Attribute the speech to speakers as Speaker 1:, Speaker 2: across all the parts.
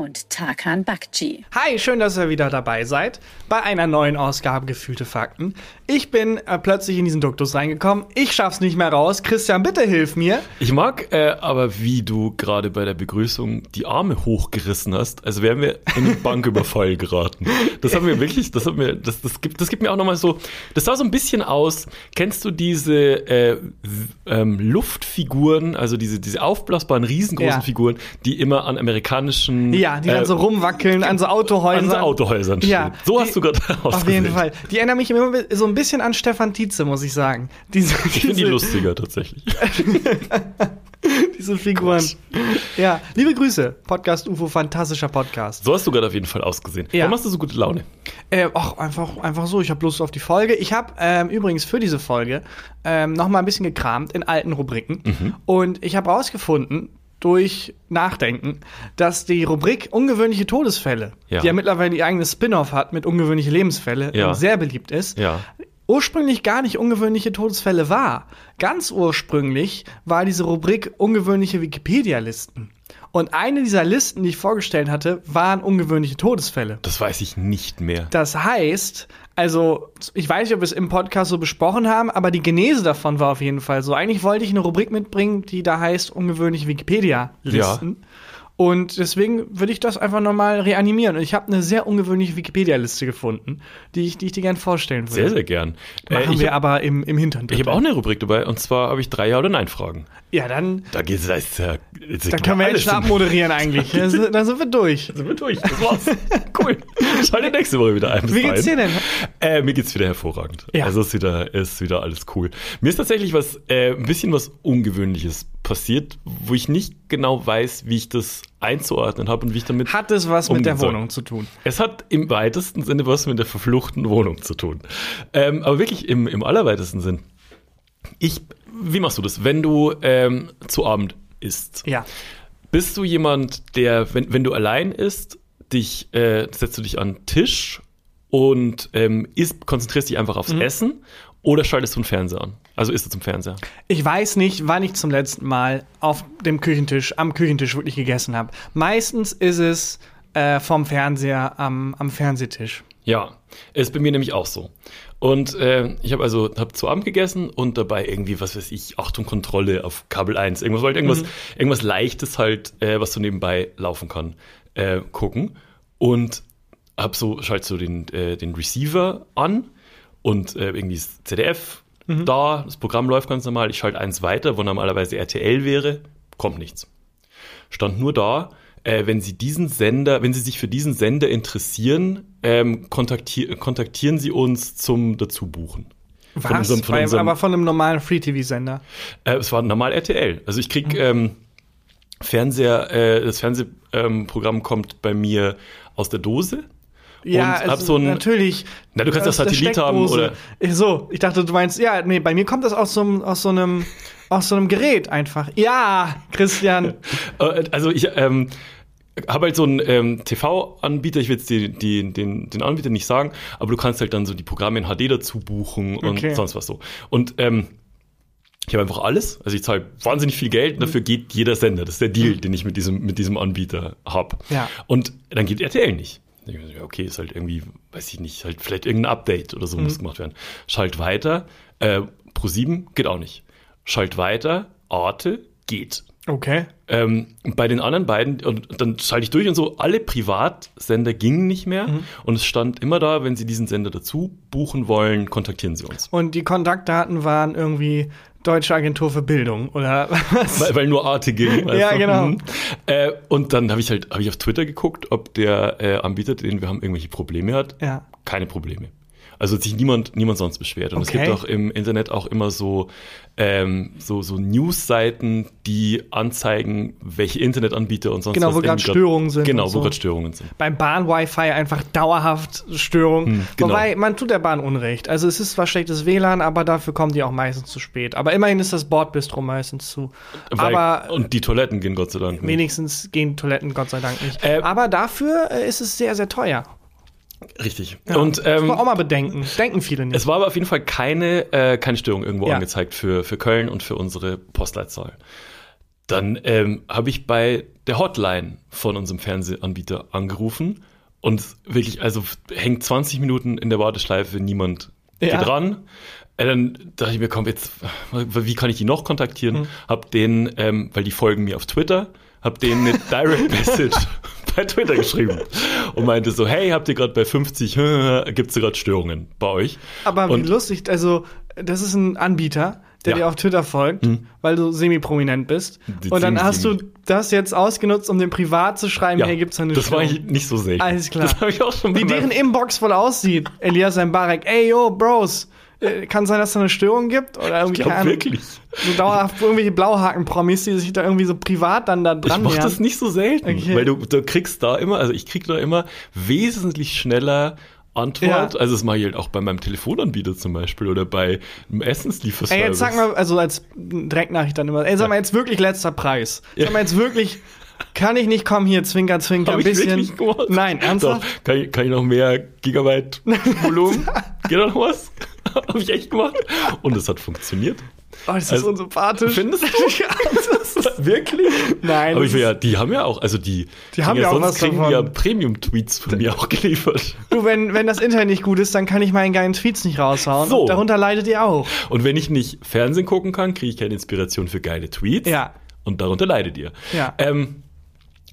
Speaker 1: und Tarkan Bakci.
Speaker 2: Hi, schön, dass ihr wieder dabei seid bei einer neuen Ausgabe Gefühlte Fakten. Ich bin äh, plötzlich in diesen Duktus reingekommen. Ich schaff's nicht mehr raus. Christian, bitte hilf mir.
Speaker 3: Ich mag äh, aber, wie du gerade bei der Begrüßung die Arme hochgerissen hast, als wären wir in einen Banküberfall geraten. Das haben wir wirklich, das hat mir, das, das gibt, das gibt mir auch nochmal so, das sah so ein bisschen aus. Kennst du diese äh, ähm, Luftfiguren, also diese, diese aufblasbaren, riesengroßen
Speaker 2: Ja.
Speaker 3: Figuren, die immer an amerikanischen
Speaker 2: Ja, die dann
Speaker 3: äh,
Speaker 2: so rumwackeln an so Autohäusern.
Speaker 3: an so Autohäusern stehen.
Speaker 2: Ja,
Speaker 3: so
Speaker 2: die-
Speaker 3: hast du gerade
Speaker 2: Auf jeden Fall. Die erinnern mich immer so ein bisschen an Stefan Tietze, muss ich sagen. Diese,
Speaker 3: Ich finde die lustiger tatsächlich.
Speaker 2: Diese Figuren. Ja, liebe Grüße. Podcast UFO, fantastischer Podcast.
Speaker 3: So hast du gerade auf jeden Fall ausgesehen.
Speaker 2: Ja.
Speaker 3: Warum hast du so gute Laune?
Speaker 2: Äh, ach, einfach, einfach so. Ich habe Lust auf die Folge. Ich habe ähm, übrigens für diese Folge ähm, noch mal ein bisschen gekramt in alten Rubriken.
Speaker 3: Mhm.
Speaker 2: Und ich habe rausgefunden, durch Nachdenken, dass die Rubrik ungewöhnliche Todesfälle,
Speaker 3: Ja.
Speaker 2: die ja mittlerweile ihr eigenes Spin-off hat mit ungewöhnliche Lebensfälle,
Speaker 3: Ja.
Speaker 2: und sehr beliebt ist,
Speaker 3: Ja.
Speaker 2: ursprünglich gar nicht ungewöhnliche Todesfälle war. Ganz ursprünglich war diese Rubrik ungewöhnliche Wikipedia-Listen. Und eine dieser Listen, die ich vorgestellt hatte, waren ungewöhnliche Todesfälle.
Speaker 3: Das weiß ich nicht mehr.
Speaker 2: Das heißt, also, ich weiß nicht, ob wir es im Podcast so besprochen haben, aber die Genese davon war auf jeden Fall so. Eigentlich wollte ich eine Rubrik mitbringen, die da heißt ungewöhnliche Wikipedia-Listen. Und deswegen würde ich das einfach nochmal reanimieren. Und ich habe eine sehr ungewöhnliche Wikipedia-Liste gefunden, die ich, die ich dir gerne vorstellen würde.
Speaker 3: Sehr, sehr gern.
Speaker 2: Machen
Speaker 3: ich
Speaker 2: wir
Speaker 3: hab-
Speaker 2: aber im, im Hintergrund.
Speaker 3: Ich habe auch eine Rubrik dabei und zwar habe ich drei Ja- oder Nein-Fragen.
Speaker 2: Ja, dann,
Speaker 3: Da geht's, da ist
Speaker 2: dann können wir jetzt schon abmoderieren eigentlich. Dann sind dann sind wir durch.
Speaker 3: Sind wir durch. Das war's. cool. Schalte nächste Woche wieder ein.
Speaker 2: Wie geht's dir denn?
Speaker 3: Äh, mir geht's wieder hervorragend.
Speaker 2: Ja.
Speaker 3: Also ist wieder, ist wieder alles cool. Mir ist tatsächlich was, äh, ein bisschen was Ungewöhnliches passiert, wo ich nicht genau weiß, wie ich das einzuordnen habe und wie ich damit.
Speaker 2: Hat es was mit der. Wohnung zu tun?
Speaker 3: Es hat im weitesten Sinne was mit der verfluchten Wohnung zu tun. Ähm, aber wirklich im, im allerweitesten Sinn. Ich, wie machst du das, wenn du ähm, zu Abend isst?
Speaker 2: Ja.
Speaker 3: Bist du jemand, der, wenn, wenn du allein isst, dich, äh, setzt du dich an den Tisch und ähm, isst, konzentrierst dich einfach aufs Essen oder schaltest du den Fernseher an? Also isst du zum Fernseher?
Speaker 2: Ich weiß nicht, wann ich zum letzten Mal auf dem Küchentisch, am Küchentisch wirklich gegessen habe. Meistens ist es äh, vom Fernseher am, am Fernsehtisch.
Speaker 3: Ja, ist bei mir nämlich auch so. Und äh, ich habe also hab zu Abend gegessen und dabei irgendwie, was weiß ich, Achtung, Kontrolle auf Kabel 1. Irgendwas, wollte irgendwas, irgendwas Leichtes halt, äh, was so nebenbei laufen kann, äh, gucken. Und hab so, schalt so den, äh, den Receiver an und äh, irgendwie das ZDF da, das Programm läuft ganz normal. Ich schalte eins weiter, wo normalerweise RTL wäre, kommt nichts. Stand nur da, äh, wenn Sie diesen Sender, wenn Sie sich für diesen Sender interessieren, ähm, kontaktier kontaktieren Sie uns zum Dazubuchen. Von
Speaker 2: Was?
Speaker 3: unserem- von unserem-
Speaker 2: aber von einem normalen Free-TV-Sender.
Speaker 3: Äh, es war normal RTL. Also ich krieg ähm, Fernseher, äh, das Fernsehprogramm ähm, kommt bei mir aus der Dose.
Speaker 2: Ja,
Speaker 3: und hab
Speaker 2: also
Speaker 3: so ein,
Speaker 2: natürlich.
Speaker 3: Na, du kannst
Speaker 2: der
Speaker 3: Satellit haben oder
Speaker 2: Ich, so, ich dachte, du meinst, ja, nee, bei mir kommt das aus so einem, aus so einem, aus so einem Gerät einfach. Ja, Christian.
Speaker 3: Äh, Also ich ähm, habe halt so einen ähm, TV-Anbieter, ich will jetzt die, die, den, den Anbieter nicht sagen, aber du kannst halt dann so die Programme in HD dazu buchen und
Speaker 2: Okay.
Speaker 3: sonst was so. Und ähm, ich habe einfach alles, also ich zahle wahnsinnig viel Geld und dafür geht jeder Sender. Das ist der Deal, den ich mit diesem, mit diesem Anbieter habe.
Speaker 2: Ja.
Speaker 3: Und dann geht RTL nicht. Okay, ist halt irgendwie, weiß ich nicht, halt vielleicht irgendein Update oder so muss gemacht werden. Schalt weiter, äh, Pro7 geht auch nicht. Schalt weiter, Arte geht.
Speaker 2: Okay.
Speaker 3: Ähm, bei den anderen beiden, und dann schalte ich durch und so, alle Privatsender gingen nicht mehr. Und es stand immer da, wenn Sie diesen Sender dazu buchen wollen, kontaktieren Sie uns.
Speaker 2: Und die Kontaktdaten waren irgendwie Deutsche Agentur für Bildung oder was?
Speaker 3: Weil, weil nur Arte ging.
Speaker 2: Ja, genau.
Speaker 3: Mhm. Äh, und dann habe ich halt hab ich auf Twitter geguckt, ob der äh, Anbieter, den wir haben, irgendwelche Probleme hat.
Speaker 2: Ja.
Speaker 3: Keine Probleme. Also hat sich niemand, niemand sonst beschwert. Und es
Speaker 2: Okay.
Speaker 3: gibt auch im Internet auch immer so, ähm, so, so News-Seiten, die anzeigen, welche Internetanbieter und sonst
Speaker 2: Genau,
Speaker 3: was
Speaker 2: wo grad
Speaker 3: irgendwie grad-
Speaker 2: Störungen sind
Speaker 3: Genau, wo
Speaker 2: so.
Speaker 3: gerade Störungen sind.
Speaker 2: beim Bahn-Wi-Fi einfach dauerhaft Störung.
Speaker 3: Hm, genau.
Speaker 2: Wobei, man tut der Bahn Unrecht. Also es ist zwar schlechtes WLAN, aber dafür kommen die auch meistens zu spät. Aber immerhin ist das Bordbistro meistens zu.
Speaker 3: Weil,
Speaker 2: aber
Speaker 3: und die Toiletten gehen Gott sei Dank nicht.
Speaker 2: wenigstens gehen Toiletten Gott sei Dank nicht.
Speaker 3: Äh,
Speaker 2: aber dafür äh, ist es sehr, sehr teuer.
Speaker 3: Richtig.
Speaker 2: Ja,
Speaker 3: Und
Speaker 2: das
Speaker 3: ähm,
Speaker 2: muss man auch mal bedenken. Denken viele nicht.
Speaker 3: es war aber auf jeden Fall keine, äh, keine Störung irgendwo
Speaker 2: Ja.
Speaker 3: angezeigt für, für Köln und für unsere Postleitzahl. dann ähm, habe ich bei der Hotline von unserem Fernsehanbieter angerufen und wirklich, also hängt 20 Minuten in der Warteschleife, niemand ja. geht ran. Äh, dann dachte ich mir, komm, jetzt, wie kann ich die noch kontaktieren? Mhm. Hab den, ähm, weil die folgen mir auf Twitter, hab denen eine Direct Message bei Twitter geschrieben und meinte so, hey, habt ihr gerade bei 50, gibt's gerade Störungen bei euch?
Speaker 2: Aber
Speaker 3: und
Speaker 2: wie lustig, also das ist ein Anbieter, der ja. dir auf Twitter folgt, hm. weil du semi-prominent bist. Die und dann hast du das jetzt ausgenutzt, um dem privat zu schreiben, ja, hey, gibt's da eine
Speaker 3: Das
Speaker 2: Störung?
Speaker 3: war ich nicht so selten.
Speaker 2: Alles klar.
Speaker 3: Das ich auch schon
Speaker 2: Wie deren Inbox voll aussieht. Elias Mbarek, ey, yo, Bros, kann sein, dass da eine Störung gibt oder irgendwie
Speaker 3: ich glaub, wirklich.
Speaker 2: So dauerhaft irgendwelche Blauhaken-Promis, die sich da irgendwie so privat dann da dran
Speaker 3: Ich mach das nicht so selten, okay. weil du, du kriegst da immer, also ich krieg da immer wesentlich schneller Antwort. Ja. Also das mache ich halt auch bei meinem Telefonanbieter zum Beispiel oder bei einem Essenslieferservice.
Speaker 2: Ey, jetzt sag mal, also als Direktnachricht dann immer, ey, sag mal jetzt wirklich letzter Preis. Ja. Sag mal jetzt wirklich, kann ich nicht kommen hier, Zwinker, Zwinker,
Speaker 3: ein
Speaker 2: bisschen. Nein, ernsthaft?
Speaker 3: Doch, kann, ich, kann ich noch mehr Gigabyte Volumen? Geht da noch was? Habe ich echt gemacht. Und es hat funktioniert.
Speaker 2: Oh, das ist also, unsympathisch.
Speaker 3: Findest du? Wirklich?
Speaker 2: Nein.
Speaker 3: Aber ich will ja, die haben ja auch, also die,
Speaker 2: die haben ja auch
Speaker 3: sonst
Speaker 2: was
Speaker 3: kriegen
Speaker 2: davon.
Speaker 3: ja Premium-Tweets von mir auch geliefert.
Speaker 2: Du, wenn, wenn das Internet nicht gut ist, dann kann ich meinen geilen Tweets nicht raushauen. So. Darunter leidet ihr auch.
Speaker 3: Und wenn ich nicht Fernsehen gucken kann, kriege ich keine Inspiration für geile Tweets.
Speaker 2: Ja.
Speaker 3: Und darunter leidet ihr.
Speaker 2: Ja.
Speaker 3: Ähm,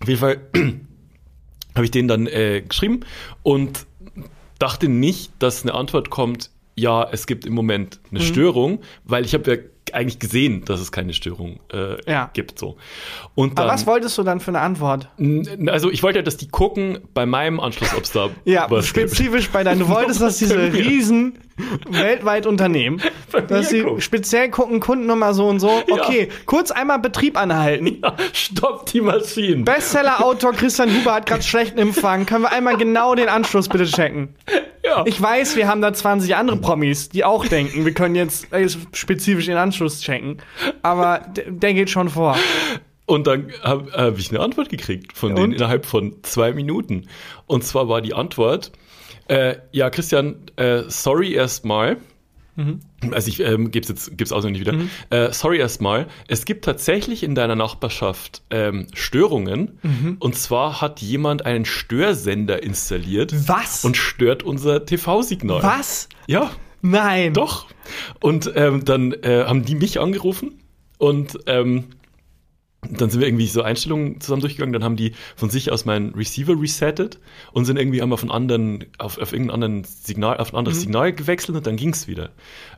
Speaker 3: auf jeden Fall habe ich denen dann äh, geschrieben und dachte nicht, dass eine Antwort kommt, ja, es gibt im Moment eine mhm. Störung, weil ich habe ja eigentlich gesehen, dass es keine Störung äh, ja. gibt. So.
Speaker 2: Und dann, Aber was wolltest du dann für eine Antwort?
Speaker 3: Also ich wollte ja, dass die gucken bei meinem Anschluss, ob es da
Speaker 2: ja, was spezifisch gibt. bei deinem. Du wolltest, dass diese riesen weltweit Unternehmen, dass sie gucken. speziell gucken, Kundennummer so und so. Okay, ja. kurz einmal Betrieb anhalten.
Speaker 3: Ja, stopp die Maschinen.
Speaker 2: Bestseller-Autor Christian Huber hat gerade schlechten Empfang. Können wir einmal genau den Anschluss bitte checken? Ja. Ich weiß, wir haben da 20 andere Promis, die auch denken, wir können jetzt spezifisch den Anschluss checken. Aber der geht schon vor.
Speaker 3: Und dann habe hab ich eine Antwort gekriegt von denen Und? innerhalb von zwei Minuten. Und zwar war die Antwort, äh, ja, Christian, äh, sorry erstmal. Mhm. Also ich ähm, gebe es jetzt gib's auswendig wieder. Mhm. Äh, sorry erstmal. Es gibt tatsächlich in deiner Nachbarschaft ähm, Störungen. Mhm. Und zwar hat jemand einen Störsender installiert.
Speaker 2: Was?
Speaker 3: Und stört unser TV-Signal.
Speaker 2: Was?
Speaker 3: Ja.
Speaker 2: Nein.
Speaker 3: Doch. Und ähm, dann äh, haben die mich angerufen und ähm, dann sind wir irgendwie so Einstellungen zusammen durchgegangen, dann haben die von sich aus meinen Receiver resettet und sind irgendwie einmal von anderen, auf, auf irgendein anderen Signal, auf ein anderes mhm. Signal gewechselt und dann ging's wieder.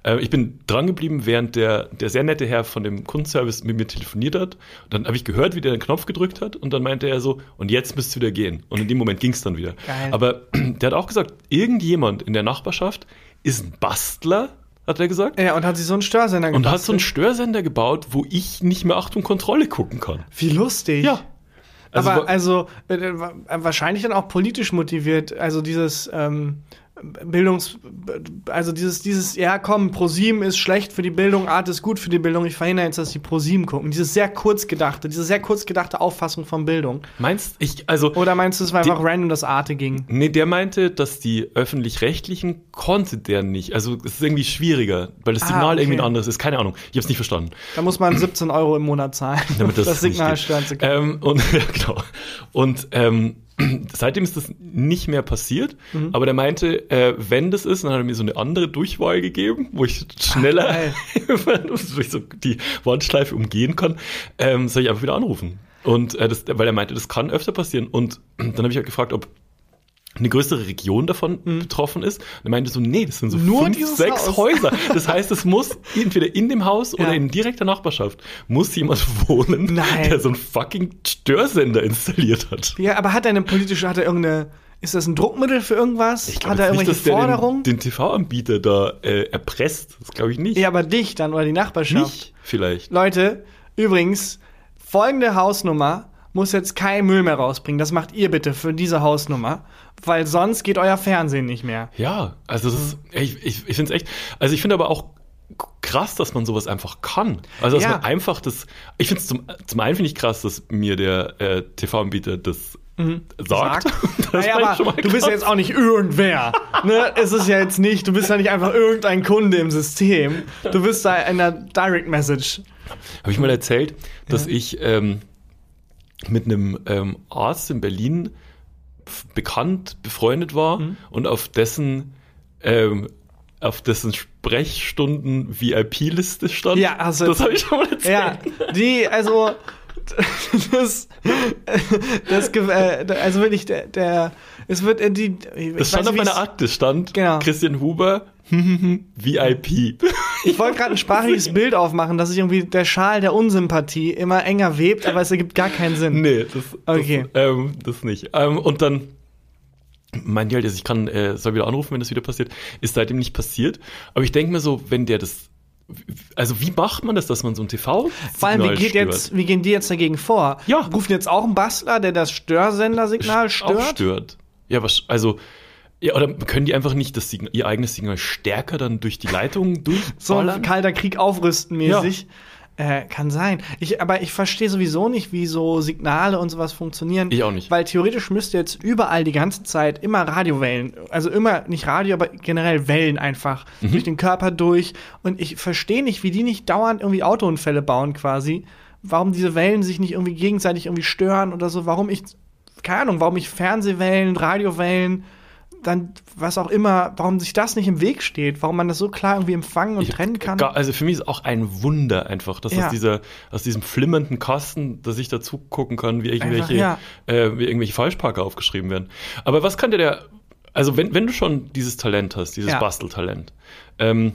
Speaker 3: Äh, ich bin dran geblieben, während der, der sehr nette Herr von dem Kundenservice mit mir telefoniert hat. Dann habe ich gehört, wie der den Knopf gedrückt hat und dann meinte er so, und jetzt müsst ihr wieder gehen. Und in dem Moment ging's dann wieder.
Speaker 2: Geil.
Speaker 3: Aber der hat auch gesagt, irgendjemand in der Nachbarschaft ist ein Bastler hat er gesagt.
Speaker 2: Ja, und hat sich so einen Störsender gebaut.
Speaker 3: Und hat so einen Störsender gebaut, wo ich nicht mehr Achtung Kontrolle gucken kann.
Speaker 2: Wie lustig.
Speaker 3: Ja.
Speaker 2: Also, Aber also äh, wahrscheinlich dann auch politisch motiviert. Also dieses ähm, Bildungs, also dieses, dieses, ja komm, ProSieben ist schlecht für die Bildung, Art ist gut für die Bildung, ich verhindere jetzt, dass die ProSieben gucken. Dieses sehr kurz gedachte, diese sehr kurz gedachte Auffassung von Bildung.
Speaker 3: Meinst ich, also.
Speaker 2: Oder meinst du, es war die, einfach random, dass Arte ging?
Speaker 3: Nee, der meinte, dass die Öffentlich-Rechtlichen konnte der nicht. Also, es ist irgendwie schwieriger, weil das ah, Signal ah, okay. irgendwie ein anderes ist. Keine Ahnung. Ich hab's nicht verstanden.
Speaker 2: Da muss man 17 Euro im Monat zahlen,
Speaker 3: damit das, das
Speaker 2: Signal stören zu
Speaker 3: können. Ähm, und, ja, genau. Und, ähm, Seitdem ist das nicht mehr passiert, mhm. aber der meinte, äh, wenn das ist, dann hat er mir so eine andere Durchwahl gegeben, wo ich schneller durch so die Wandschleife umgehen kann, ähm, soll ich einfach wieder anrufen. Und äh, das, weil er meinte, das kann öfter passieren. Und dann habe ich halt gefragt, ob eine größere Region davon mhm. betroffen ist. Und er meinte so, nee, das sind so
Speaker 2: Nur
Speaker 3: fünf, sechs Haus. Häuser. Das heißt, es muss entweder in dem Haus ja. oder in direkter Nachbarschaft muss jemand wohnen,
Speaker 2: Nein.
Speaker 3: der so einen fucking Störsender installiert hat.
Speaker 2: Ja, aber hat er eine politische, hat er irgendeine, ist das ein Druckmittel für irgendwas?
Speaker 3: Ich
Speaker 2: hat er irgendwelche
Speaker 3: nicht, dass
Speaker 2: Forderungen?
Speaker 3: Den, den TV-Anbieter da äh, erpresst. Das glaube ich nicht.
Speaker 2: Ja, aber dich dann oder die Nachbarschaft.
Speaker 3: Mich vielleicht.
Speaker 2: Leute, übrigens, folgende Hausnummer muss jetzt kein Müll mehr rausbringen. Das macht ihr bitte für diese Hausnummer, weil sonst geht euer Fernsehen nicht mehr.
Speaker 3: Ja, also das ist, ich, ich, ich finde es echt, also ich finde aber auch krass, dass man sowas einfach kann. Also dass ja. man einfach das, ich finde es zum, zum einen finde ich krass, dass mir der äh, TV-Anbieter das sagt.
Speaker 2: sagt. naja, aber du bist ja jetzt auch nicht irgendwer. ne? Es ist ja jetzt nicht, du bist ja nicht einfach irgendein Kunde im System. Du bist da in der Direct Message.
Speaker 3: Habe ich mal erzählt, dass ja. ich ähm, mit einem ähm, Arzt in Berlin bekannt, befreundet war mhm. und auf dessen ähm, auf dessen Sprechstunden VIP-Liste stand.
Speaker 2: Ja, also das habe ich schon mal erzählt. Ja, die, also das, das, äh, also wirklich, der, der, es wird in die.
Speaker 3: Das stand auf meiner Akte, stand genau. Christian Huber, VIP.
Speaker 2: Ich wollte gerade ein sprachliches Bild aufmachen, dass sich irgendwie der Schal der Unsympathie immer enger webt, aber es ergibt gar keinen Sinn.
Speaker 3: Nee, das, okay. das, ähm, das nicht. Ähm, und dann meint die halt, ich kann, äh, soll wieder anrufen, wenn das wieder passiert. Ist seitdem nicht passiert. Aber ich denke mir so, wenn der das also wie macht man das, dass man so ein TV
Speaker 2: Vor allem, wie, geht jetzt, wie gehen die jetzt dagegen vor?
Speaker 3: Ja.
Speaker 2: Rufen jetzt auch einen Bastler, der das Störsendersignal stört? Auch
Speaker 3: stört. Ja, was, also ja, oder können die einfach nicht das Signal, ihr eigenes Signal stärker dann durch die Leitung durchballern?
Speaker 2: So ein kalter Krieg aufrüsten mäßig. Ja. Äh, kann sein. Ich, aber ich verstehe sowieso nicht, wie so Signale und sowas funktionieren.
Speaker 3: Ich auch nicht.
Speaker 2: Weil theoretisch müsste jetzt überall die ganze Zeit immer Radiowellen, also immer nicht Radio, aber generell Wellen einfach mhm. durch den Körper durch. Und ich verstehe nicht, wie die nicht dauernd irgendwie Autounfälle bauen quasi. Warum diese Wellen sich nicht irgendwie gegenseitig irgendwie stören oder so. Warum ich, keine Ahnung, warum ich Fernsehwellen, Radiowellen dann was auch immer, warum sich das nicht im Weg steht, warum man das so klar irgendwie empfangen und ich, trennen kann.
Speaker 3: Also für mich ist auch ein Wunder einfach, dass ja. aus, dieser, aus diesem flimmernden Kasten, dass ich dazu gucken kann, wie irgendwelche, einfach, ja. äh, wie irgendwelche Falschparker aufgeschrieben werden. Aber was kann dir der, also wenn, wenn du schon dieses Talent hast, dieses ja. Basteltalent, ähm,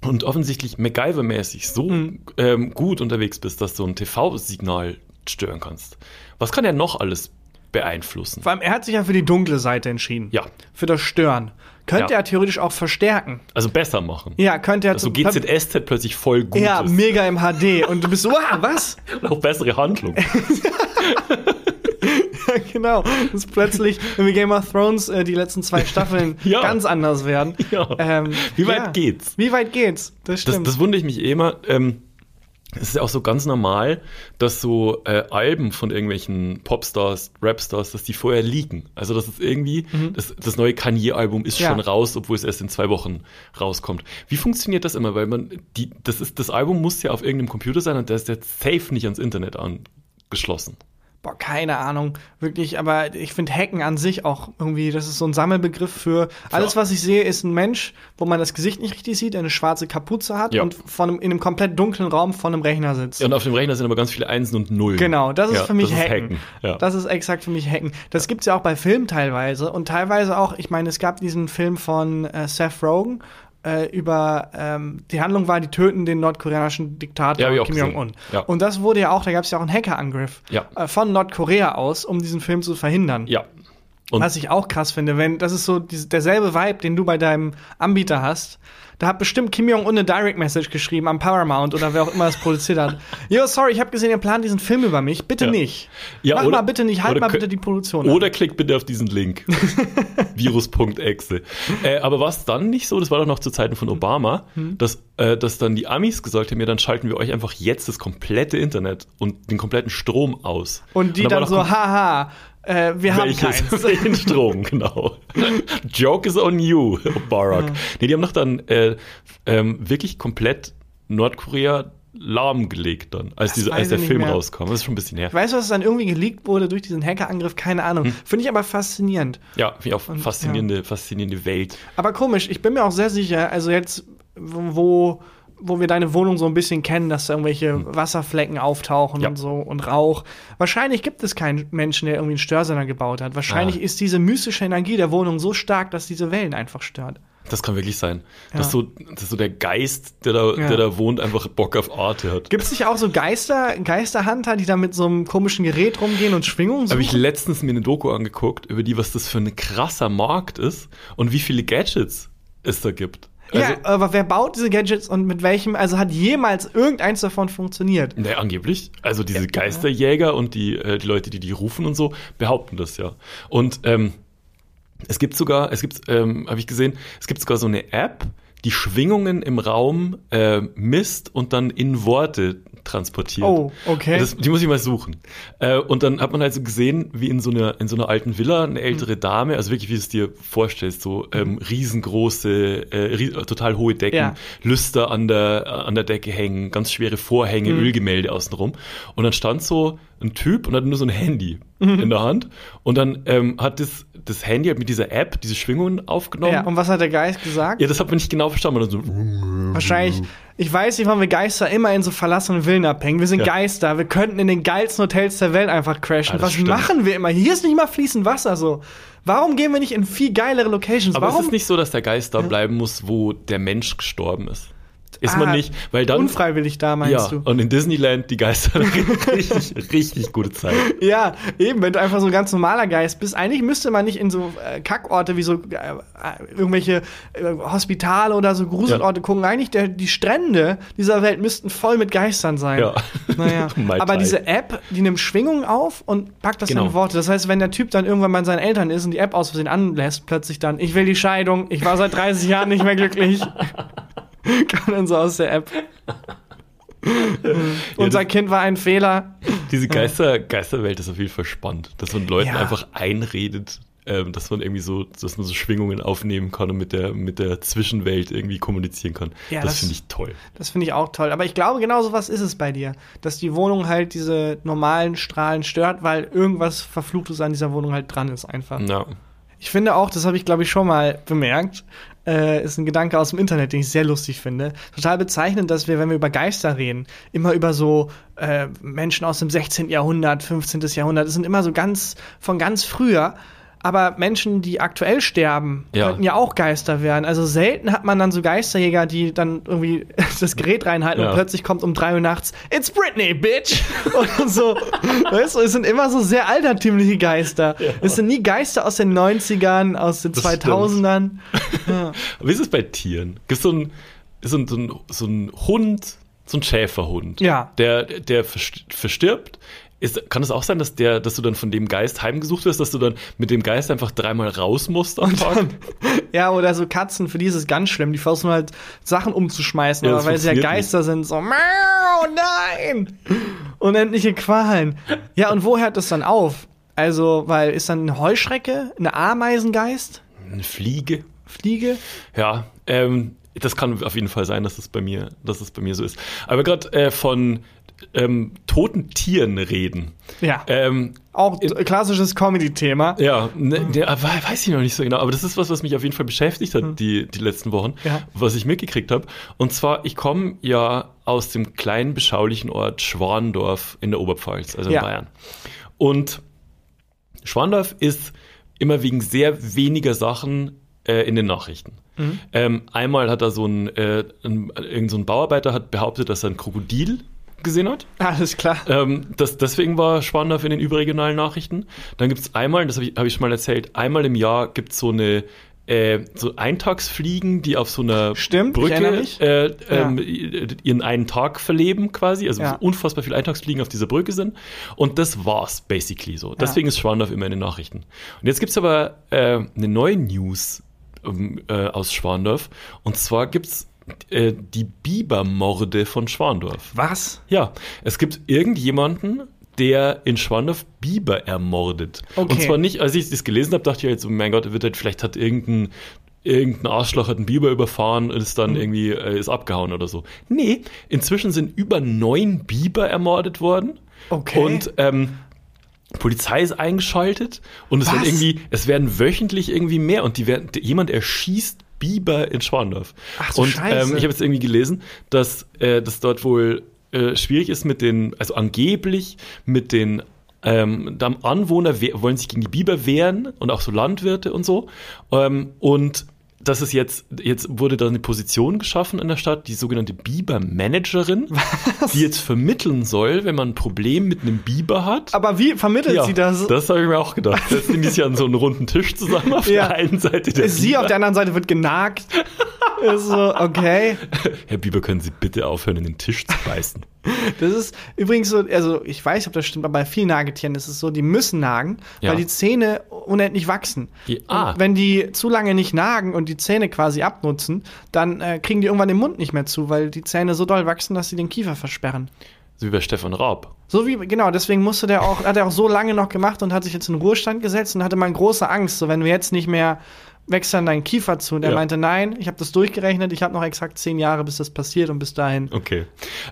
Speaker 3: und offensichtlich MacGyver-mäßig so mhm. ähm, gut unterwegs bist, dass du ein TV-Signal stören kannst. Was kann er noch alles beeinflussen.
Speaker 2: Vor allem, er hat sich ja für die dunkle Seite entschieden.
Speaker 3: Ja.
Speaker 2: Für das Stören. Könnte ja. er theoretisch auch verstärken.
Speaker 3: Also besser machen.
Speaker 2: Ja, könnte er.
Speaker 3: Also GZSZ plötzlich voll gut
Speaker 2: Ja, ist. mega im HD. Und du bist so, wow, was?
Speaker 3: Auch bessere Handlung.
Speaker 2: ja, genau. Dass plötzlich, wenn wir Game of Thrones äh, die letzten zwei Staffeln ja. ganz anders werden.
Speaker 3: Ja. Ähm, Wie weit geht's?
Speaker 2: Wie weit geht's?
Speaker 3: Das stimmt. Das, das wundere ich mich eh immer. Ähm, es ist ja auch so ganz normal, dass so äh, Alben von irgendwelchen Popstars, Rapstars, dass die vorher liegen. Also das ist irgendwie, mhm. das, das neue Kanye-Album ist ja. schon raus, obwohl es erst in zwei Wochen rauskommt. Wie funktioniert das immer? Weil man, die, das ist, das Album muss ja auf irgendeinem Computer sein und der ist jetzt safe nicht ans Internet angeschlossen.
Speaker 2: Boah, keine Ahnung, wirklich, aber ich finde Hacken an sich auch irgendwie, das ist so ein Sammelbegriff für alles, was ich sehe, ist ein Mensch, wo man das Gesicht nicht richtig sieht, der eine schwarze Kapuze hat ja. und von einem, in einem komplett dunklen Raum vor einem Rechner sitzt.
Speaker 3: Ja, und auf dem Rechner sind aber ganz viele Einsen und Nullen.
Speaker 2: Genau, das ist ja, für mich das Hacken. Ist Hacken. Ja. Das ist exakt für mich Hacken. Das ja. gibt's ja auch bei Filmen teilweise und teilweise auch, ich meine, es gab diesen Film von äh, Seth Rogen, äh, über ähm, die Handlung war, die töten den nordkoreanischen Diktator ja, Kim Jong-un. Ja. Und das wurde ja auch, da gab es ja auch einen Hackerangriff
Speaker 3: ja.
Speaker 2: äh, von Nordkorea aus, um diesen Film zu verhindern.
Speaker 3: Ja.
Speaker 2: Und Was ich auch krass finde, wenn das ist so diese, derselbe Vibe, den du bei deinem Anbieter hast. Da hat bestimmt Kim Jong-un eine Direct Message geschrieben am Paramount oder wer auch immer es produziert hat. Yo, sorry, ich habe gesehen, ihr plant diesen Film über mich. Bitte ja. nicht. Ja, Mach oder, mal bitte nicht, halt mal bitte die Produktion.
Speaker 3: Oder an. klick bitte auf diesen Link. Virus.exe. Äh, aber war es dann nicht so, das war doch noch zu Zeiten von Obama, hm. dass, äh, dass dann die Amis gesagt haben, ja, dann schalten wir euch einfach jetzt das komplette Internet und den kompletten Strom aus.
Speaker 2: Und die und dann, dann so, haha, äh, wir
Speaker 3: Welches,
Speaker 2: haben keins.
Speaker 3: Welchen Strom, genau. Joke is on you, Barack. Ja. Nee, die haben doch dann äh, ähm, wirklich komplett Nordkorea lahmgelegt dann, als, diese, als der Film mehr. rauskam. Das ist schon ein bisschen her.
Speaker 2: Weißt du, was dann irgendwie geleakt wurde durch diesen Hackerangriff? Keine Ahnung. Hm. Finde ich aber faszinierend.
Speaker 3: Ja, finde ich auch Und, faszinierende, ja. faszinierende Welt.
Speaker 2: Aber komisch, ich bin mir auch sehr sicher, also jetzt, wo wo wir deine Wohnung so ein bisschen kennen, dass da irgendwelche hm. Wasserflecken auftauchen ja. und so und Rauch. Wahrscheinlich gibt es keinen Menschen, der irgendwie einen Störsender gebaut hat. Wahrscheinlich ah. ist diese mystische Energie der Wohnung so stark, dass diese Wellen einfach stört.
Speaker 3: Das kann wirklich sein. Ja. Dass, so, dass so der Geist, der da, ja. der da wohnt, einfach Bock auf Arte hat.
Speaker 2: Gibt es nicht auch so Geister, Geisterhunter, die da mit so einem komischen Gerät rumgehen und Schwingungen suchen?
Speaker 3: Habe ich letztens mir eine Doku angeguckt, über die, was das für ein krasser Markt ist und wie viele Gadgets es da gibt.
Speaker 2: Also, ja, aber wer baut diese Gadgets und mit welchem, also hat jemals irgendeins davon funktioniert?
Speaker 3: Ne, angeblich. Also diese ja, Geisterjäger und die, äh, die Leute, die die rufen und so, behaupten das ja. Und ähm, es gibt sogar, es gibt, ähm, habe ich gesehen, es gibt sogar so eine App, die Schwingungen im Raum äh, misst und dann in Worte transportiert.
Speaker 2: Oh, okay.
Speaker 3: Das, die muss ich mal suchen. Äh, und dann hat man halt so gesehen, wie in so einer, in so einer alten Villa eine ältere
Speaker 2: Mhm.
Speaker 3: Dame, also wirklich, wie du es dir vorstellst, so ähm, riesengroße, äh, ries total hohe Decken,
Speaker 2: Ja.
Speaker 3: Lüster an der, an der Decke hängen, ganz schwere Vorhänge,
Speaker 2: Mhm.
Speaker 3: Ölgemälde außenrum. Und dann stand so ein Typ und hat nur so ein Handy
Speaker 2: Mhm.
Speaker 3: in der Hand. Und dann ähm, hat das, das Handy halt mit dieser App diese Schwingungen aufgenommen.
Speaker 2: Ja, und was hat der Geist gesagt?
Speaker 3: Ja, das hat man nicht genau verstanden. So,
Speaker 2: Wahrscheinlich, ich weiß nicht, warum wir Geister immer in so verlassenen Villen abhängen. Wir sind
Speaker 3: Ja.
Speaker 2: Geister, wir könnten in den geilsten Hotels der Welt einfach crashen.
Speaker 3: Ja, das
Speaker 2: Was
Speaker 3: stimmt.
Speaker 2: machen wir immer? Hier ist nicht mal fließend Wasser so. Warum gehen wir nicht in viel geilere Locations?
Speaker 3: Aber
Speaker 2: warum?
Speaker 3: es ist nicht so, dass der Geist da bleiben muss, wo der Mensch gestorben ist. Ist man
Speaker 2: Ah,
Speaker 3: nicht, weil dann.
Speaker 2: unfreiwillig da, meinst
Speaker 3: ja,
Speaker 2: du?
Speaker 3: und in Disneyland die Geister richtig, richtig gute Zeit.
Speaker 2: Ja, eben, wenn du einfach so ein ganz normaler Geist bist. Eigentlich müsste man nicht in so äh, Kackorte wie so äh, irgendwelche äh, Hospitale oder so Gruselorte gucken. Eigentlich der, die Strände dieser Welt müssten voll mit Geistern sein.
Speaker 3: Ja.
Speaker 2: Naja. Aber diese App, die nimmt Schwingungen auf und packt das
Speaker 3: Genau.
Speaker 2: in Worte. Das heißt, wenn der Typ dann irgendwann bei seinen Eltern ist und die App aus Versehen anlässt, plötzlich dann, ich will die Scheidung, ich war seit 30 Jahren nicht mehr glücklich. Kann dann so aus der App. Unser Kind war ein Fehler.
Speaker 3: Diese Geister, Geisterwelt ist auf jeden Fall spannend, dass man Leuten
Speaker 2: Ja.
Speaker 3: einfach einredet, ähm, dass man irgendwie so, dass man so Schwingungen aufnehmen kann und mit der, mit der Zwischenwelt irgendwie kommunizieren kann.
Speaker 2: Ja,
Speaker 3: das
Speaker 2: das-
Speaker 3: finde ich toll.
Speaker 2: Das finde ich auch toll. Aber ich glaube, genau so was ist es bei dir. Dass die Wohnung halt diese normalen Strahlen stört, weil irgendwas Verfluchtes an dieser Wohnung halt dran ist einfach.
Speaker 3: Ja.
Speaker 2: Ich finde auch, das habe ich glaube ich schon mal bemerkt, äh, ist ein Gedanke aus dem Internet, den ich sehr lustig finde. Total bezeichnend, dass wir, wenn wir über Geister reden, immer über so äh, Menschen aus dem 16. Jahrhundert, 15. Jahrhundert, das sind immer so ganz von ganz früher. Aber Menschen, die aktuell sterben,
Speaker 3: Ja.
Speaker 2: könnten ja auch Geister werden. Also selten hat man dann so Geisterjäger, die dann irgendwie das Gerät reinhalten
Speaker 3: Ja.
Speaker 2: und plötzlich kommt um drei Uhr nachts, It's Britney, bitch! und so. Weißt du, es sind immer so sehr altertümliche Geister. Es sind nie Geister aus den 90ern, aus den
Speaker 3: Das
Speaker 2: 2000ern.
Speaker 3: Wie ist es bei Tieren? Gibt so ein, so ein, so ein, so ein Hund, so ein Schäferhund,
Speaker 2: Ja.
Speaker 3: der, der verst- verstirbt? Ist, kann es auch sein, dass, der, dass du dann von dem Geist heimgesucht wirst, dass du dann mit dem Geist einfach dreimal raus musst am Tag?
Speaker 2: Ja, oder so Katzen, für die ist es ganz schlimm. Die versuchen halt Sachen umzuschmeißen,
Speaker 3: Ja,
Speaker 2: aber
Speaker 3: das
Speaker 2: weil sie ja Geister sind, so, Miau, nein! Unendliche Qualen. Ja, und wo hört das dann auf? Also, weil ist dann eine Heuschrecke, eine Ameisengeist,
Speaker 3: Eine Fliege?
Speaker 2: Fliege?
Speaker 3: Ja, ähm, das kann auf jeden Fall sein, dass es bei mir, dass es bei mir so ist. Aber gerade äh, von ähm, toten Tieren reden.
Speaker 2: Ja.
Speaker 3: Ähm,
Speaker 2: Auch t- klassisches Comedy-Thema.
Speaker 3: ja, ne, ne, weiß ich noch nicht so genau, aber das ist was, was mich auf jeden Fall beschäftigt hat die, die letzten Wochen,
Speaker 2: Ja.
Speaker 3: was ich mitgekriegt habe. Und zwar, ich komme ja aus dem kleinen, beschaulichen Ort Schwandorf in der Oberpfalz, also in
Speaker 2: Ja.
Speaker 3: Bayern. Und Schwandorf ist immer wegen sehr weniger Sachen äh, in den Nachrichten.
Speaker 2: Mhm.
Speaker 3: Ähm, einmal hat da so ein, äh, ein, irgend so ein Bauarbeiter hat behauptet, dass er ein Krokodil gesehen hat.
Speaker 2: Alles klar.
Speaker 3: Ähm, das, deswegen war Schwandorf in den überregionalen Nachrichten. Dann gibt es einmal, das habe ich, hab ich schon mal erzählt, einmal im Jahr gibt es so eine äh, so Eintagsfliegen, die auf so einer
Speaker 2: Stimmt,
Speaker 3: Brücke äh, ähm, ihren einen Tag verleben quasi, also
Speaker 2: Ja.
Speaker 3: so unfassbar viele Eintagsfliegen auf dieser Brücke sind. Und das war's basically so. Deswegen ist Schwandorf immer in den Nachrichten. Und jetzt gibt's aber äh, eine neue News ähm, äh, aus Schwandorf. Und zwar gibt's äh, die Bibermorde von Schwandorf.
Speaker 2: Was?
Speaker 3: Ja, es gibt irgendjemanden, der in Schwandorf Biber ermordet.
Speaker 2: Okay.
Speaker 3: Und zwar nicht, als ich das gelesen habe, dachte ich halt so, mein Gott, wird halt, vielleicht hat irgendein, irgendein Arschloch hat einen Biber überfahren und ist
Speaker 2: Mhm.
Speaker 3: dann irgendwie, äh, ist abgehauen oder so. Nee, inzwischen sind über neun Biber ermordet worden.
Speaker 2: Okay.
Speaker 3: Und ähm, Polizei ist eingeschaltet und es irgendwie, es werden wöchentlich irgendwie mehr und die werden, jemand erschießt Biber in Schwandorf.
Speaker 2: Ach so,
Speaker 3: und. Ähm, ich habe jetzt irgendwie gelesen, dass äh, das dort wohl äh, schwierig ist mit den, also angeblich mit den ähm, Anwohner wollen sich gegen die Biber wehren und auch so Landwirte und so. Ähm, und das ist jetzt, jetzt wurde da eine Position geschaffen in der Stadt, die sogenannte Biber-Managerin, die jetzt vermitteln soll, wenn man ein Problem mit einem Biber hat.
Speaker 2: Aber wie vermittelt sie das?
Speaker 3: Das habe ich mir auch gedacht. Das sind die sich an so einen runden Tisch zusammen auf
Speaker 2: Ja.
Speaker 3: der einen Seite der
Speaker 2: Sie auf der anderen Seite wird genagt. ist so, okay.
Speaker 3: Herr Biber, können Sie bitte aufhören, in den Tisch zu beißen?
Speaker 2: Das ist übrigens so, also ich weiß ob das stimmt, aber bei vielen Nagetieren ist es so, die müssen nagen,
Speaker 3: Ja.
Speaker 2: weil die Zähne unendlich wachsen.
Speaker 3: Die- ah.
Speaker 2: Wenn die zu lange nicht nagen und die Zähne quasi abnutzen, dann äh, kriegen die irgendwann den Mund nicht mehr zu, weil die Zähne so doll wachsen, dass sie den Kiefer versperren.
Speaker 3: So wie bei Stefan Raab.
Speaker 2: So wie, genau, deswegen musste der auch, hat er auch so lange noch gemacht und hat sich jetzt in Ruhestand gesetzt und hatte mal große Angst, so wenn wir jetzt nicht mehr wächst dann dein Kiefer zu. Und er
Speaker 3: Ja.
Speaker 2: meinte, nein, ich habe das durchgerechnet, ich habe noch exakt zehn Jahre, bis das passiert und bis dahin.
Speaker 3: Okay.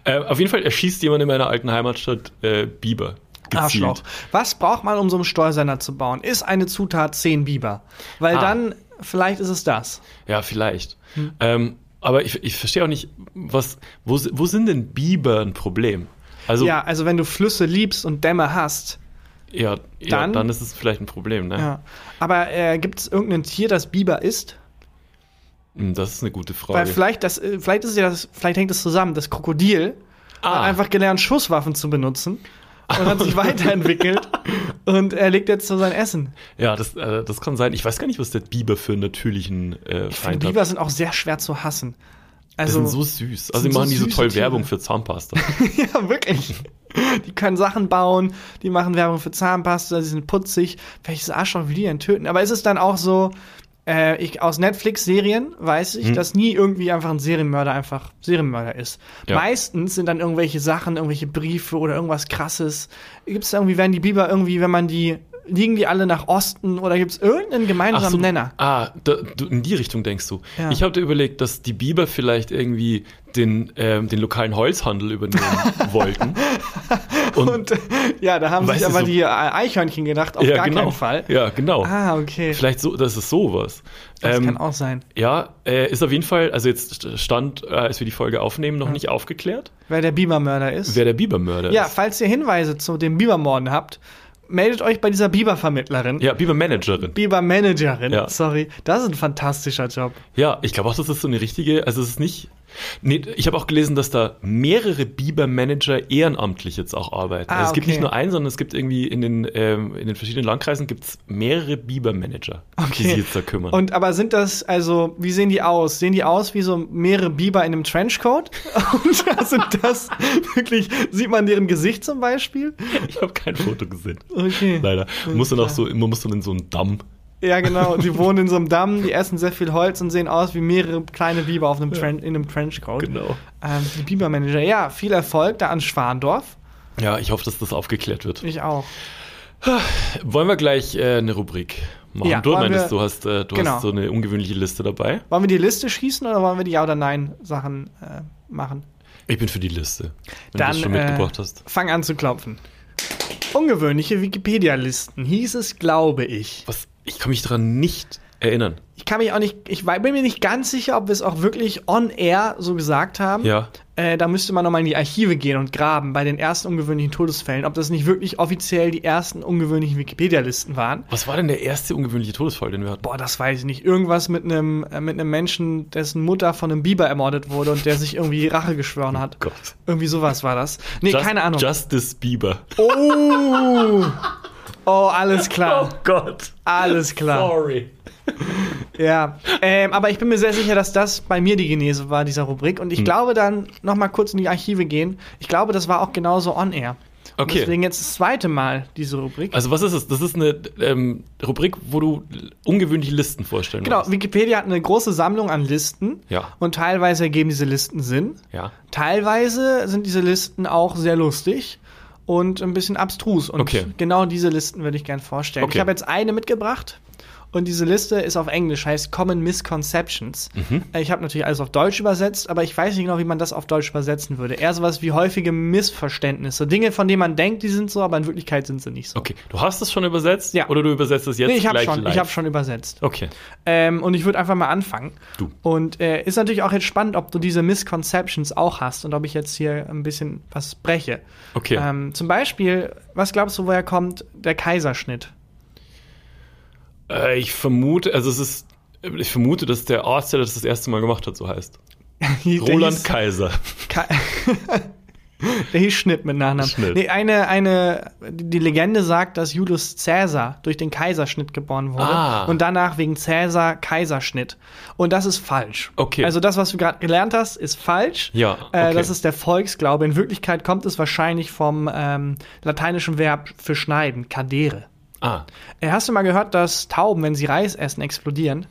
Speaker 3: Äh, auf jeden Fall erschießt jemand in meiner alten Heimatstadt äh, Biber. Gezielt.
Speaker 2: Arschloch. Was braucht man, um so einen Steuersender zu bauen? Ist eine Zutat 10 Biber. Weil
Speaker 3: Ah.
Speaker 2: dann, vielleicht ist es das.
Speaker 3: Ja, vielleicht.
Speaker 2: Hm.
Speaker 3: Ähm, aber ich, ich verstehe auch nicht, was, wo, wo sind denn Biber ein Problem? Also,
Speaker 2: Ja, also wenn du Flüsse liebst und Dämme hast.
Speaker 3: Ja, ja,
Speaker 2: Dann-
Speaker 3: dann, ist es vielleicht ein Problem, ne?
Speaker 2: Ja. Aber äh, gibt es irgendein Tier, das Biber ist?
Speaker 3: Hm, Das ist eine gute
Speaker 2: Weil
Speaker 3: Frage.
Speaker 2: vielleicht, das, äh, vielleicht ist ja das, vielleicht hängt es zusammen. Das Krokodil
Speaker 3: Ah.
Speaker 2: hat einfach gelernt, Schusswaffen zu benutzen und hat sich weiterentwickelt und er legt jetzt so sein Essen.
Speaker 3: Ja, das, äh, das kann sein. Ich weiß gar nicht, was der Biber für einen natürlichen äh,
Speaker 2: Ich finde,
Speaker 3: Feind hat.
Speaker 2: Biber sind auch sehr schwer zu hassen.
Speaker 3: Die
Speaker 2: Also,
Speaker 3: sind so süß. Also, die machen
Speaker 2: so
Speaker 3: die so toll
Speaker 2: Tiere.
Speaker 3: Werbung für Zahnpasta.
Speaker 2: ja, wirklich. Die können Sachen bauen, die machen Werbung für Zahnpasta, die sind putzig. Welches Arschloch will die denn töten? Aber ist es dann auch so, äh, ich, aus Netflix-Serien weiß
Speaker 3: Hm.
Speaker 2: ich, dass nie irgendwie einfach ein Serienmörder einfach Serienmörder ist.
Speaker 3: Ja.
Speaker 2: Meistens sind dann irgendwelche Sachen, irgendwelche Briefe oder irgendwas krasses. Gibt es irgendwie, werden die Biber irgendwie, wenn man die, liegen die alle nach Osten oder gibt es irgendeinen gemeinsamen
Speaker 3: so,
Speaker 2: Nenner?
Speaker 3: Ah, da, du, in die Richtung denkst du.
Speaker 2: Ja.
Speaker 3: Ich habe überlegt, dass die Biber vielleicht irgendwie den, ähm, den lokalen Holzhandel übernehmen wollten. Und,
Speaker 2: Und ja, da haben sich aber
Speaker 3: so-
Speaker 2: die äh, Eichhörnchen gedacht, auf
Speaker 3: ja,
Speaker 2: gar
Speaker 3: genau.
Speaker 2: keinen Fall.
Speaker 3: Ja, genau.
Speaker 2: Ah, okay.
Speaker 3: Vielleicht so, das ist sowas.
Speaker 2: Das
Speaker 3: Ähm,
Speaker 2: kann auch sein.
Speaker 3: ja, äh, ist auf jeden Fall, also jetzt stand, äh, als wir die Folge aufnehmen, noch nicht aufgeklärt,
Speaker 2: Wer der Bibermörder ist.
Speaker 3: wer der Bibermörder
Speaker 2: Ja,
Speaker 3: ist.
Speaker 2: falls ihr Hinweise zu den Bibermorden habt, meldet euch bei dieser Bibervermittlerin.
Speaker 3: Ja, Bibermanagerin.
Speaker 2: Bibermanagerin,
Speaker 3: Ja.
Speaker 2: sorry. Das ist ein fantastischer Job.
Speaker 3: Ja, ich glaube auch, das ist so eine richtige, also es ist nicht. Nee, ich habe auch gelesen, dass da mehrere Biber-Manager ehrenamtlich jetzt auch arbeiten.
Speaker 2: Ah,
Speaker 3: also es gibt
Speaker 2: okay.
Speaker 3: nicht nur einen, sondern es gibt irgendwie in den, ähm, in den verschiedenen Landkreisen gibt's mehrere Biber-Manager, die sich jetzt da kümmern.
Speaker 2: Und aber sind das, also, wie sehen die aus? Sehen die aus wie so mehrere Biber in einem Trenchcoat? Und sind das wirklich, sieht man deren Gesicht zum Beispiel?
Speaker 3: ich habe kein Foto gesehen.
Speaker 2: Okay.
Speaker 3: Leider. Man muss dann auch so, man muss dann in so einen Damm.
Speaker 2: Ja, genau. Die wohnen in so einem Damm, die essen sehr viel Holz und sehen aus wie mehrere kleine Biber auf einem Tren in einem Trenchcoat.
Speaker 3: Genau.
Speaker 2: Ähm, die Bibermanager. Ja, viel Erfolg da an Schwandorf.
Speaker 3: Ja, ich hoffe, dass das aufgeklärt wird.
Speaker 2: Ich auch.
Speaker 3: Wollen wir gleich äh, eine Rubrik machen?
Speaker 2: Ja,
Speaker 3: du
Speaker 2: wir-
Speaker 3: du hast, äh, du
Speaker 2: Genau.
Speaker 3: hast so eine ungewöhnliche Liste dabei.
Speaker 2: Wollen wir die Liste schießen oder wollen wir die Ja- oder Nein-Sachen äh, machen?
Speaker 3: Ich bin für die Liste, wenn
Speaker 2: Dann
Speaker 3: du das schon
Speaker 2: äh,
Speaker 3: mitgebracht hast.
Speaker 2: fang an zu klopfen. Ungewöhnliche Wikipedia-Listen hieß es, glaube ich.
Speaker 3: Was? Ich kann mich daran nicht erinnern.
Speaker 2: Ich kann mich auch nicht, ich bin mir nicht ganz sicher, ob wir es auch wirklich on air so gesagt haben.
Speaker 3: Ja.
Speaker 2: Äh, da müsste man nochmal in die Archive gehen und graben bei den ersten ungewöhnlichen Todesfällen, ob das nicht wirklich offiziell die ersten ungewöhnlichen Wikipedia-Listen waren.
Speaker 3: Was war denn der erste ungewöhnliche Todesfall, den wir hatten?
Speaker 2: Boah, das weiß ich nicht. Irgendwas mit einem äh, mit einem Menschen, dessen Mutter von einem Biber ermordet wurde und der sich irgendwie Rache geschworen hat.
Speaker 3: Gott.
Speaker 2: Irgendwie sowas war das. Nee,
Speaker 3: Just-
Speaker 2: keine Ahnung.
Speaker 3: Justice Bieber.
Speaker 2: Oh! Oh, alles klar.
Speaker 3: Gott.
Speaker 2: Alles klar.
Speaker 3: Sorry.
Speaker 2: Ja. Ähm, aber ich bin mir sehr sicher, dass das bei mir die Genese war, dieser Rubrik.
Speaker 3: Hm.
Speaker 2: Und ich glaube dann noch mal kurz in die Archive gehen. Ich glaube, das war auch genauso on air. Und
Speaker 3: Okay.
Speaker 2: Deswegen jetzt das zweite Mal diese Rubrik.
Speaker 3: Also was ist es? Das ist eine ähm, Rubrik, wo du ungewöhnliche Listen vorstellen
Speaker 2: genau,
Speaker 3: musst.
Speaker 2: Wikipedia hat eine große Sammlung an Listen.
Speaker 3: Ja.
Speaker 2: Und teilweise ergeben diese Listen Sinn.
Speaker 3: Ja.
Speaker 2: Teilweise sind diese Listen auch sehr lustig und ein bisschen abstrus. Und
Speaker 3: Okay.
Speaker 2: genau diese Listen würde ich gern vorstellen.
Speaker 3: Okay.
Speaker 2: Ich habe jetzt eine mitgebracht. Und diese Liste ist auf Englisch, heißt Common Misconceptions.
Speaker 3: Mhm.
Speaker 2: Äh, Ich habe natürlich alles auf Deutsch übersetzt, aber ich weiß nicht genau, wie man das auf Deutsch übersetzen würde. Eher sowas wie häufige Missverständnisse. Dinge, von denen man denkt, die sind so, aber in Wirklichkeit sind sie nicht so.
Speaker 3: Okay. Du hast es schon übersetzt?
Speaker 2: Ja.
Speaker 3: Oder du übersetzt es jetzt
Speaker 2: Nee, ich habe schon,
Speaker 3: live?
Speaker 2: ich hab schon übersetzt.
Speaker 3: Okay.
Speaker 2: Ähm, und ich würde einfach mal anfangen.
Speaker 3: Du.
Speaker 2: Und äh, ist natürlich auch jetzt spannend, ob du diese Misconceptions auch hast und ob ich jetzt hier ein bisschen was breche.
Speaker 3: Okay.
Speaker 2: Ähm, zum Beispiel, was glaubst du, woher kommt der Kaiserschnitt?
Speaker 3: Äh, ich vermute, also es ist, ich vermute, dass der Arzt, der das das erste Mal gemacht hat, so heißt. Roland Kaiser.
Speaker 2: Ka Der hieß Schnitt mit Nachnamen.
Speaker 3: Schnitt.
Speaker 2: Nee, eine, eine, die Legende sagt, dass Julius Caesar durch den Kaiserschnitt geboren wurde
Speaker 3: Ah.
Speaker 2: und danach wegen Caesar Kaiserschnitt. Und das ist falsch.
Speaker 3: Okay.
Speaker 2: Also das, was du gerade gelernt hast, ist falsch.
Speaker 3: Ja,
Speaker 2: Äh,
Speaker 3: okay.
Speaker 2: das ist der Volksglaube. In Wirklichkeit kommt es wahrscheinlich vom ähm, lateinischen Verb für schneiden, cadere.
Speaker 3: Ah.
Speaker 2: Äh, Hast du mal gehört, dass Tauben, wenn sie Reis essen, explodieren?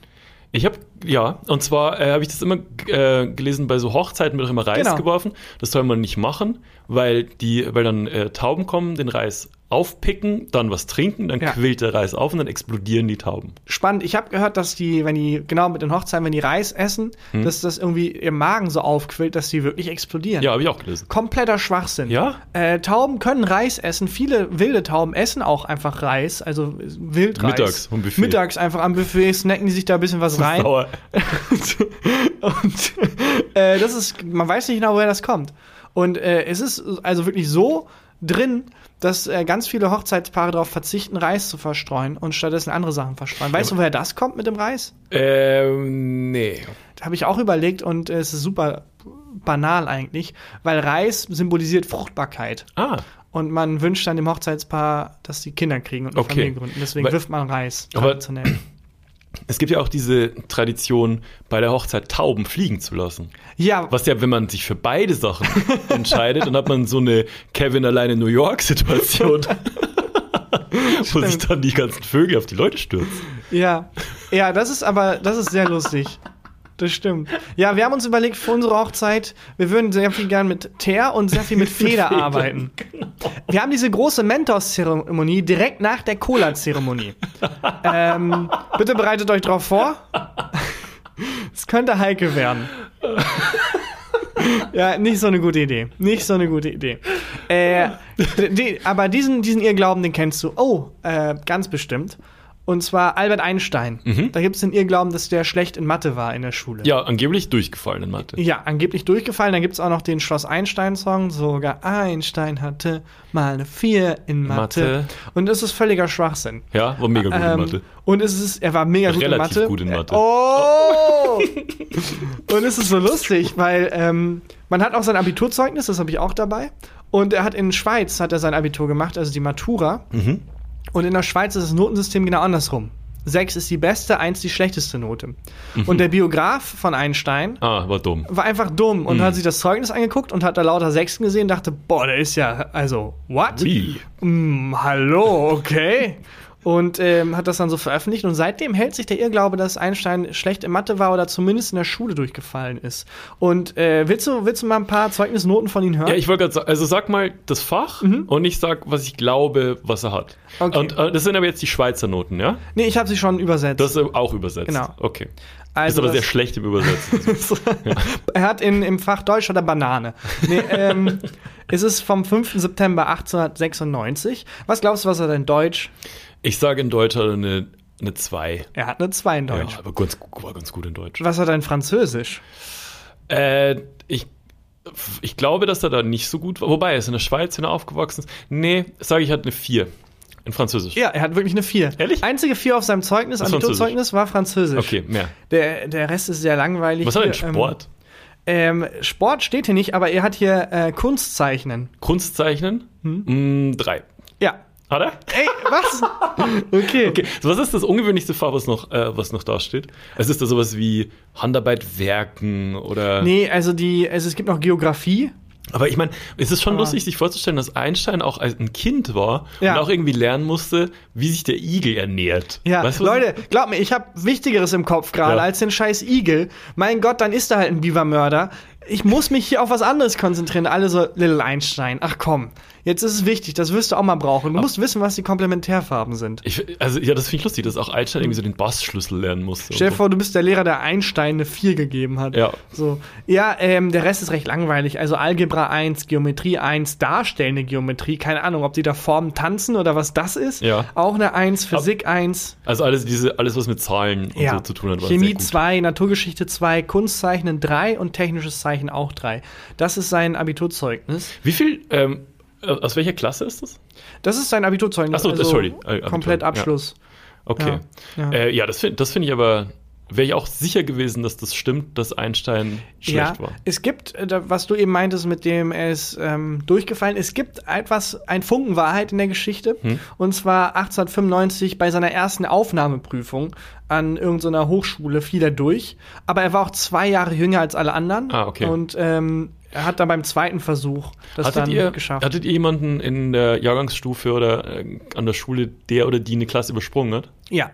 Speaker 3: Ich habe Ja, und zwar äh, habe ich das immer äh, gelesen, bei so Hochzeiten wird auch immer Reis
Speaker 2: Genau.
Speaker 3: geworfen. Das soll man nicht machen, weil die, weil dann äh, Tauben kommen, den Reis aufpicken, dann was trinken, dann
Speaker 2: Ja.
Speaker 3: quillt der Reis auf und dann explodieren die Tauben.
Speaker 2: Spannend. Ich habe gehört, dass die, wenn die, genau mit den Hochzeiten, wenn die Reis essen,
Speaker 3: Hm.
Speaker 2: dass das irgendwie im Magen so aufquillt, dass die wirklich explodieren.
Speaker 3: Ja, habe ich auch gelesen.
Speaker 2: Kompletter Schwachsinn.
Speaker 3: Ja?
Speaker 2: Äh, Tauben können Reis essen. Viele wilde Tauben essen auch einfach Reis, also Wildreis.
Speaker 3: Mittags vom Buffet.
Speaker 2: Mittags einfach am Buffet snacken die sich da ein bisschen was rein.
Speaker 3: Sauer.
Speaker 2: Und äh, das ist, man weiß nicht genau, woher das kommt. Und äh, es ist also wirklich so drin, dass äh, ganz viele Hochzeitspaare darauf verzichten, Reis zu verstreuen und stattdessen andere Sachen verstreuen. Weißt du, woher das kommt mit dem Reis?
Speaker 3: Ähm, nee.
Speaker 2: Da habe ich auch überlegt und äh, es ist super banal eigentlich, weil Reis symbolisiert Fruchtbarkeit.
Speaker 3: Ah,
Speaker 2: Und man wünscht dann dem Hochzeitspaar, dass die Kinder kriegen und eine
Speaker 3: Okay.
Speaker 2: Familie gründen. Deswegen
Speaker 3: Weil-
Speaker 2: wirft man Reis
Speaker 3: Aber-
Speaker 2: traditionell.
Speaker 3: Es gibt ja auch diese Tradition, bei der Hochzeit Tauben fliegen zu lassen.
Speaker 2: Ja,
Speaker 3: Was ja, wenn man sich für beide Sachen entscheidet, dann hat man so eine Kevin allein in New York Situation, wo sich dann die ganzen Vögel auf die Leute stürzen.
Speaker 2: Ja, ja, das ist aber, das ist sehr lustig. Das stimmt. Ja, wir haben uns überlegt für unsere Hochzeit, wir würden sehr viel gern mit Teer und sehr viel mit Feder
Speaker 3: Federn,
Speaker 2: arbeiten. Wir haben diese große Mentos-Zeremonie direkt nach der Cola-Zeremonie. ähm, bitte bereitet euch drauf vor. Es könnte heikel werden. Ja, nicht so eine gute Idee. Nicht so eine gute Idee. Äh, die, aber diesen, diesen Irrglauben, den kennst du. Oh, äh, ganz bestimmt. Und zwar Albert Einstein. Da gibt es den Irrglauben, dass der schlecht in Mathe war in der Schule.
Speaker 3: Ja, angeblich durchgefallen in Mathe.
Speaker 2: Ja, angeblich durchgefallen. Dann gibt es auch noch den Schloss Einstein-Song. Sogar Einstein hatte mal eine 4 in Mathe.
Speaker 3: Mathe.
Speaker 2: Und das ist völliger Schwachsinn.
Speaker 3: Ja, war mega gut in
Speaker 2: Ähm,
Speaker 3: Mathe.
Speaker 2: Und es ist, er war mega gut
Speaker 3: Relativ
Speaker 2: in Mathe.
Speaker 3: gut in Mathe.
Speaker 2: Oh! und es ist so lustig, weil ähm, man hat auch sein Abiturzeugnis, das habe ich auch dabei. Und er hat in Schweiz hat er sein Abitur gemacht, also die Matura.
Speaker 3: Mhm.
Speaker 2: Und in der Schweiz ist das Notensystem genau andersrum. Sechs ist die beste, eins die schlechteste Note. Und der Biograf von Einstein
Speaker 3: Ah, war dumm.
Speaker 2: war einfach dumm
Speaker 3: Mhm.
Speaker 2: und hat sich das Zeugnis angeguckt und hat da lauter Sechsten gesehen und dachte, boah, der ist ja, also, what?
Speaker 3: Wie?
Speaker 2: Mm, hallo, okay. Und ähm, hat das dann so veröffentlicht und seitdem hält sich der Irrglaube, dass Einstein schlecht in Mathe war oder zumindest in der Schule durchgefallen ist. Und äh, willst, du, willst du mal ein paar Zeugnisnoten von ihm hören?
Speaker 3: Ja, ich wollte gerade sagen, also sag mal das Fach und ich sag, was ich glaube, was er hat.
Speaker 2: Mhm. Okay.
Speaker 3: Und äh, das sind aber jetzt die Schweizer Noten, ja?
Speaker 2: nee, ich habe sie schon übersetzt.
Speaker 3: Das ist auch übersetzt.
Speaker 2: Genau.
Speaker 3: Okay.
Speaker 2: Also
Speaker 3: ist aber sehr schlecht im Übersetzen.
Speaker 2: er hat in, im Fach Deutsch oder Banane. Nee, ähm, es ist vom 5. September 1896. Was glaubst du, was er denn Deutsch?
Speaker 3: Ich sage in Deutsch hat er eine, eine 2.
Speaker 2: Er hat eine 2 in Deutsch.
Speaker 3: Ja, aber ganz, war ganz gut in Deutsch.
Speaker 2: Was hat er in Französisch?
Speaker 3: Äh, ich, ich glaube, dass er da nicht so gut war. Wobei, er ist in der Schweiz, wenn er aufgewachsen ist. Nee, sage ich, hat eine 4 in Französisch.
Speaker 2: Ja, er hat wirklich eine 4.
Speaker 3: Ehrlich?
Speaker 2: Einzige 4 auf seinem Zeugnis, Abiturzeugnis, war Französisch.
Speaker 3: Okay, mehr.
Speaker 2: Der, der Rest ist sehr langweilig.
Speaker 3: Was hat er in
Speaker 2: Hier,
Speaker 3: Sport?
Speaker 2: Ähm, ähm, Sport steht hier nicht, aber er hat hier äh, Kunstzeichnen.
Speaker 3: Kunstzeichnen?
Speaker 2: Hm?
Speaker 3: Mm, drei. Hat er?
Speaker 2: Ey, was? okay.
Speaker 3: Okay, so was ist das ungewöhnlichste Fach, was noch, äh, was noch da steht? Es ist da sowas wie Handarbeit, Werken oder.
Speaker 2: Nee, also die, also es gibt noch Geografie.
Speaker 3: Aber ich meine, es ist schon
Speaker 2: Aber-
Speaker 3: lustig, sich vorzustellen, dass Einstein auch als ein Kind war
Speaker 2: Ja.
Speaker 3: und auch irgendwie lernen musste, wie sich der Igel ernährt.
Speaker 2: Ja,
Speaker 3: Weißt
Speaker 2: Leute, glaub mir, ich habe Wichtigeres im Kopf gerade
Speaker 3: Ja.
Speaker 2: als den scheiß Igel. Mein Gott, dann ist da halt ein Bibermörder. Ich muss mich hier auf was anderes konzentrieren. Alle so, Little Einstein, ach komm. Jetzt ist es wichtig, das wirst du auch mal brauchen. Du musst wissen, was die Komplementärfarben sind.
Speaker 3: Ich, also, ja, das finde ich lustig, dass auch Einstein irgendwie so den Bassschlüssel lernen musste.
Speaker 2: Stell dir vor, du bist der Lehrer, der Einstein eine 4 gegeben hat.
Speaker 3: Ja.
Speaker 2: So. Ja, ähm, der Rest ist recht langweilig. Also Algebra 1, Geometrie 1, darstellende Geometrie. Keine Ahnung, ob die da Formen tanzen oder was das ist.
Speaker 3: Ja.
Speaker 2: Auch eine 1, Physik 1.
Speaker 3: Also alles, diese, alles, was mit Zahlen und so zu tun hat,
Speaker 2: Chemie
Speaker 3: sehr gut.
Speaker 2: 2, Naturgeschichte 2, Kunstzeichnen 3 und technisches Zeichen auch 3. Das ist sein Abiturzeugnis.
Speaker 3: Wie viel, ähm, aus welcher Klasse ist das?
Speaker 2: Das ist sein Abiturzeugnis.
Speaker 3: Ach so, sorry, äh, Abitur,
Speaker 2: Komplett
Speaker 3: ja.
Speaker 2: Abschluss.
Speaker 3: Okay.
Speaker 2: Ja, ja.
Speaker 3: Äh, ja das finde find ich aber, wäre ich auch sicher gewesen, dass das stimmt, dass Einstein schlecht war.
Speaker 2: Es gibt, äh, was du eben meintest, mit dem er ist ähm, durchgefallen, es gibt etwas, ein Funken Wahrheit in der Geschichte.
Speaker 3: Hm.
Speaker 2: Und zwar 1895 bei seiner ersten Aufnahmeprüfung an irgendeiner Hochschule fiel er durch. Aber er war auch zwei Jahre jünger als alle anderen.
Speaker 3: Ah, okay.
Speaker 2: Und ähm, er hat dann beim zweiten Versuch das
Speaker 3: Hattet
Speaker 2: dann
Speaker 3: ihr,
Speaker 2: geschafft.
Speaker 3: hattet ihr jemanden in der Jahrgangsstufe oder äh, an der Schule, der oder die eine Klasse übersprungen hat?
Speaker 2: ja.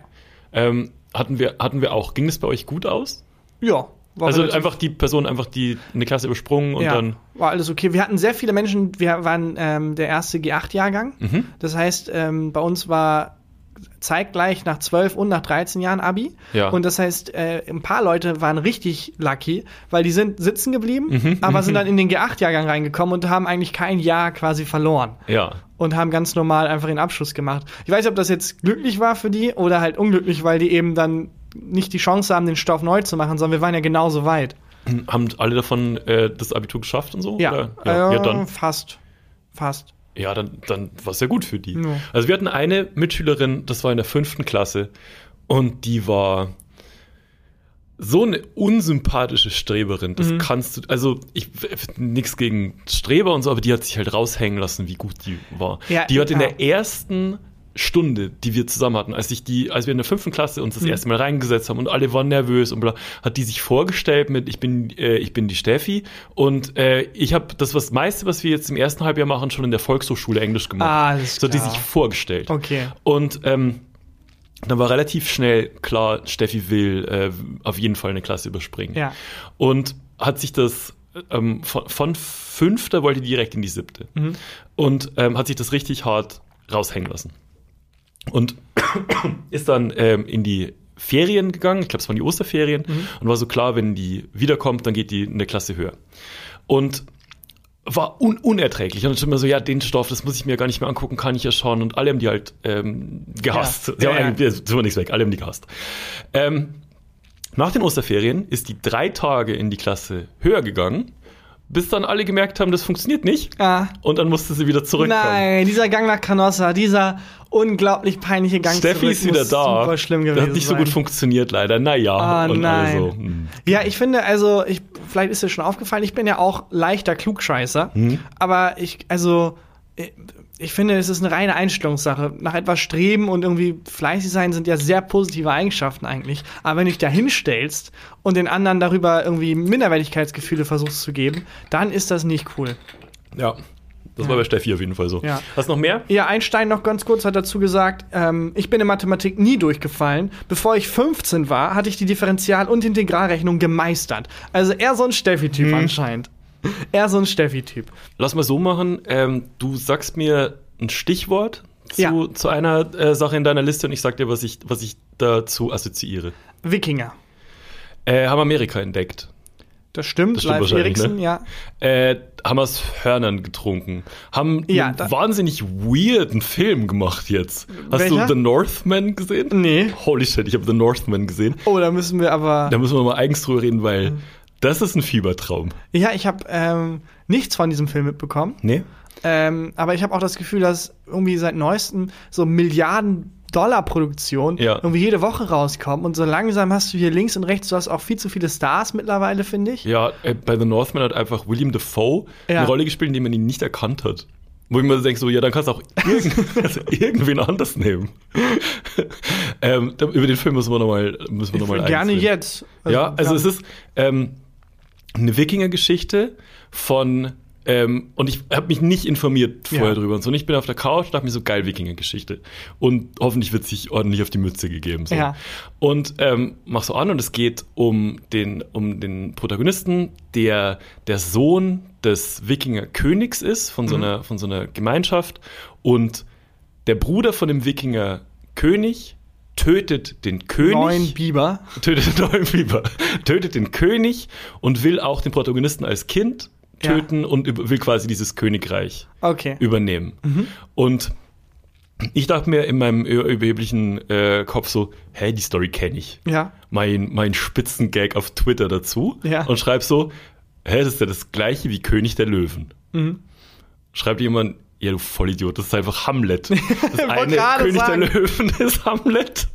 Speaker 3: Ähm, hatten wir, hatten wir auch. Ging es bei euch gut aus?
Speaker 2: Ja.
Speaker 3: also einfach die Person, einfach die eine Klasse übersprungen und
Speaker 2: ja,
Speaker 3: dann.
Speaker 2: War alles okay. Wir hatten sehr viele Menschen, wir waren ähm, der erste G8-Jahrgang.
Speaker 3: Mhm.
Speaker 2: Das heißt, ähm, bei uns war zeitgleich nach 12 und nach 13 Jahren Abi.
Speaker 3: Ja.
Speaker 2: Und das heißt, äh, ein paar Leute waren richtig lucky, weil die sind sitzen geblieben,
Speaker 3: Mhm.
Speaker 2: aber sind dann in den G8-Jahrgang reingekommen und haben eigentlich kein Jahr quasi verloren.
Speaker 3: Ja.
Speaker 2: Und haben ganz normal einfach den Abschluss gemacht. Ich weiß nicht, ob das jetzt glücklich war für die oder halt unglücklich, weil die eben dann nicht die Chance haben, den Stoff neu zu machen, sondern wir waren ja genauso weit.
Speaker 3: Haben alle davon äh, das Abitur geschafft und so?
Speaker 2: Ja,
Speaker 3: Oder? Ja,
Speaker 2: äh,
Speaker 3: ja, dann,
Speaker 2: fast. Fast.
Speaker 3: Ja, dann, dann war es ja gut für die.
Speaker 2: Ja.
Speaker 3: Also wir hatten eine Mitschülerin, das war in der fünften Klasse und die war so eine unsympathische Streberin.
Speaker 2: Mhm.
Speaker 3: Das kannst du, also ich nichts gegen Streber und so, aber die hat sich halt raushängen lassen, wie gut die war.
Speaker 2: Ja,
Speaker 3: die hat in
Speaker 2: ja.
Speaker 3: der ersten Stunde, die wir zusammen hatten, als ich die, als wir in der fünften Klasse uns das
Speaker 2: Mhm.
Speaker 3: erste Mal reingesetzt haben und alle waren nervös und bla, hat die sich vorgestellt mit ich bin äh, ich bin die Steffi und äh, ich habe das was meiste, was wir jetzt im ersten Halbjahr machen, schon in der Volkshochschule Englisch gemacht.
Speaker 2: Ah, alles
Speaker 3: so hat die
Speaker 2: klar.
Speaker 3: sich vorgestellt.
Speaker 2: Okay.
Speaker 3: Und ähm, dann war relativ schnell klar, Steffi will äh, auf jeden Fall eine Klasse überspringen.
Speaker 2: Ja.
Speaker 3: Und hat sich das ähm, von, von fünfter wollte direkt in die siebte. Und ähm, hat sich das richtig hart raushängen lassen. Und ist dann ähm, in die Ferien gegangen, ich glaube, es waren die Osterferien, und war so klar, wenn die wiederkommt, dann geht die eine Klasse höher. Und war un unerträglich. Und dann schon immer so, ja, den Stoff, das muss ich mir gar nicht mehr angucken, kann ich ja schauen. Und alle haben die halt ähm, gehasst.
Speaker 2: Ja. Ja, ja.
Speaker 3: tut mir nichts weg, alle haben die gehasst. Ähm, nach den Osterferien ist die drei Tage in die Klasse höher gegangen, bis dann alle gemerkt haben, das funktioniert nicht.
Speaker 2: Ah.
Speaker 3: Und dann musste sie wieder zurückkommen.
Speaker 2: Nein, dieser Gang nach Canossa, dieser unglaublich peinliche Gang
Speaker 3: Steffi ist wieder da.
Speaker 2: Super schlimm gewesen
Speaker 3: das hat nicht so
Speaker 2: sein.
Speaker 3: gut funktioniert, leider. Naja.
Speaker 2: Ah,
Speaker 3: und
Speaker 2: nein.
Speaker 3: alle so, hm.
Speaker 2: Ja, ich finde, also, ich, vielleicht ist dir schon aufgefallen, ich bin ja auch leichter Klugscheißer.
Speaker 3: Mhm.
Speaker 2: Aber ich, also, ich, finde, es ist eine reine Einstellungssache. Nach etwas streben und irgendwie fleißig sein sind ja sehr positive Eigenschaften eigentlich. Aber wenn du dich da hinstellst und den anderen darüber irgendwie Minderwertigkeitsgefühle versuchst zu geben, dann ist das nicht cool.
Speaker 3: Ja. Das war bei Steffi auf jeden Fall so.
Speaker 2: Ja.
Speaker 3: Hast du noch mehr?
Speaker 2: Ja, Einstein noch ganz kurz hat dazu gesagt, ähm, ich bin in Mathematik nie durchgefallen. Bevor ich 15 war, hatte ich die Differential- und Integralrechnung gemeistert. Also eher so ein Steffi-Typ
Speaker 3: Mhm.
Speaker 2: anscheinend. Eher so ein Steffi-Typ.
Speaker 3: Lass mal so machen. Ähm, du sagst mir ein Stichwort zu,
Speaker 2: Ja.
Speaker 3: zu einer äh, Sache in deiner Liste und ich sag dir, was ich, was ich dazu assoziiere.
Speaker 2: Wikinger.
Speaker 3: Äh, haben Amerika entdeckt.
Speaker 2: Das stimmt,
Speaker 3: Das stimmt
Speaker 2: Live Eriksen,
Speaker 3: ne?
Speaker 2: ja.
Speaker 3: Äh, haben aus Hörnern getrunken. Haben
Speaker 2: Ja,
Speaker 3: einen wahnsinnig weirden Film gemacht jetzt. Hast
Speaker 2: Welcher?
Speaker 3: du The Northman gesehen?
Speaker 2: Nee.
Speaker 3: Holy shit, ich habe The Northman gesehen.
Speaker 2: Oh, da müssen wir aber.
Speaker 3: Da müssen wir mal eigens drüber reden, weil
Speaker 2: Mhm.
Speaker 3: Das ist ein Fiebertraum.
Speaker 2: Ja, ich habe ähm, nichts von diesem Film mitbekommen.
Speaker 3: Nee?
Speaker 2: Ähm, aber ich habe auch das Gefühl, dass irgendwie seit neuestem so Milliarden Dollar Produktion
Speaker 3: Ja.
Speaker 2: irgendwie jede Woche rauskommen und so langsam hast du hier links und rechts, du hast auch viel zu viele Stars mittlerweile, finde ich.
Speaker 3: Ja, äh, bei The Northman hat einfach William Dafoe
Speaker 2: Ja.
Speaker 3: eine Rolle gespielt, in der man ihn nicht erkannt hat. Wo ich mir so denke, so, ja, dann kannst du auch irgend, also irgendwen anders nehmen. ähm, über den Film müssen wir nochmal müssen wir noch mal
Speaker 2: Gerne jetzt.
Speaker 3: ja, also es ist ähm, eine Wikinger-Geschichte von ähm, und ich habe mich nicht informiert vorher
Speaker 2: Ja.
Speaker 3: drüber und so. Und ich bin auf der Couch und dachte mir so, geil, Wikinger-Geschichte. Und hoffentlich wird sich ordentlich auf die Mütze gegeben. So.
Speaker 2: Ja.
Speaker 3: Und ähm, mach so an und es geht um den, um den Protagonisten, der der Sohn des Wikinger-Königs ist, von
Speaker 2: Mhm.
Speaker 3: so, einer, von so einer Gemeinschaft. Und der Bruder von dem Wikinger-König tötet den König
Speaker 2: Neun Biber.
Speaker 3: tötet den neuen Biber, tötet den König und will auch den Protagonisten als Kind
Speaker 2: Ja.
Speaker 3: töten und über- will quasi dieses Königreich
Speaker 2: Okay.
Speaker 3: übernehmen. Und ich dachte mir in meinem über- überheblichen äh, Kopf so, hey, die Story kenne ich.
Speaker 2: Ja.
Speaker 3: Mein, mein Spitzengag auf Twitter dazu
Speaker 2: Ja.
Speaker 3: und schreib so, hä, das ist ja das gleiche wie König der Löwen.
Speaker 2: Mhm.
Speaker 3: Schreibt jemand, ja, du Vollidiot, das ist einfach Hamlet. Das eine König
Speaker 2: sagen.
Speaker 3: der Löwen ist Hamlet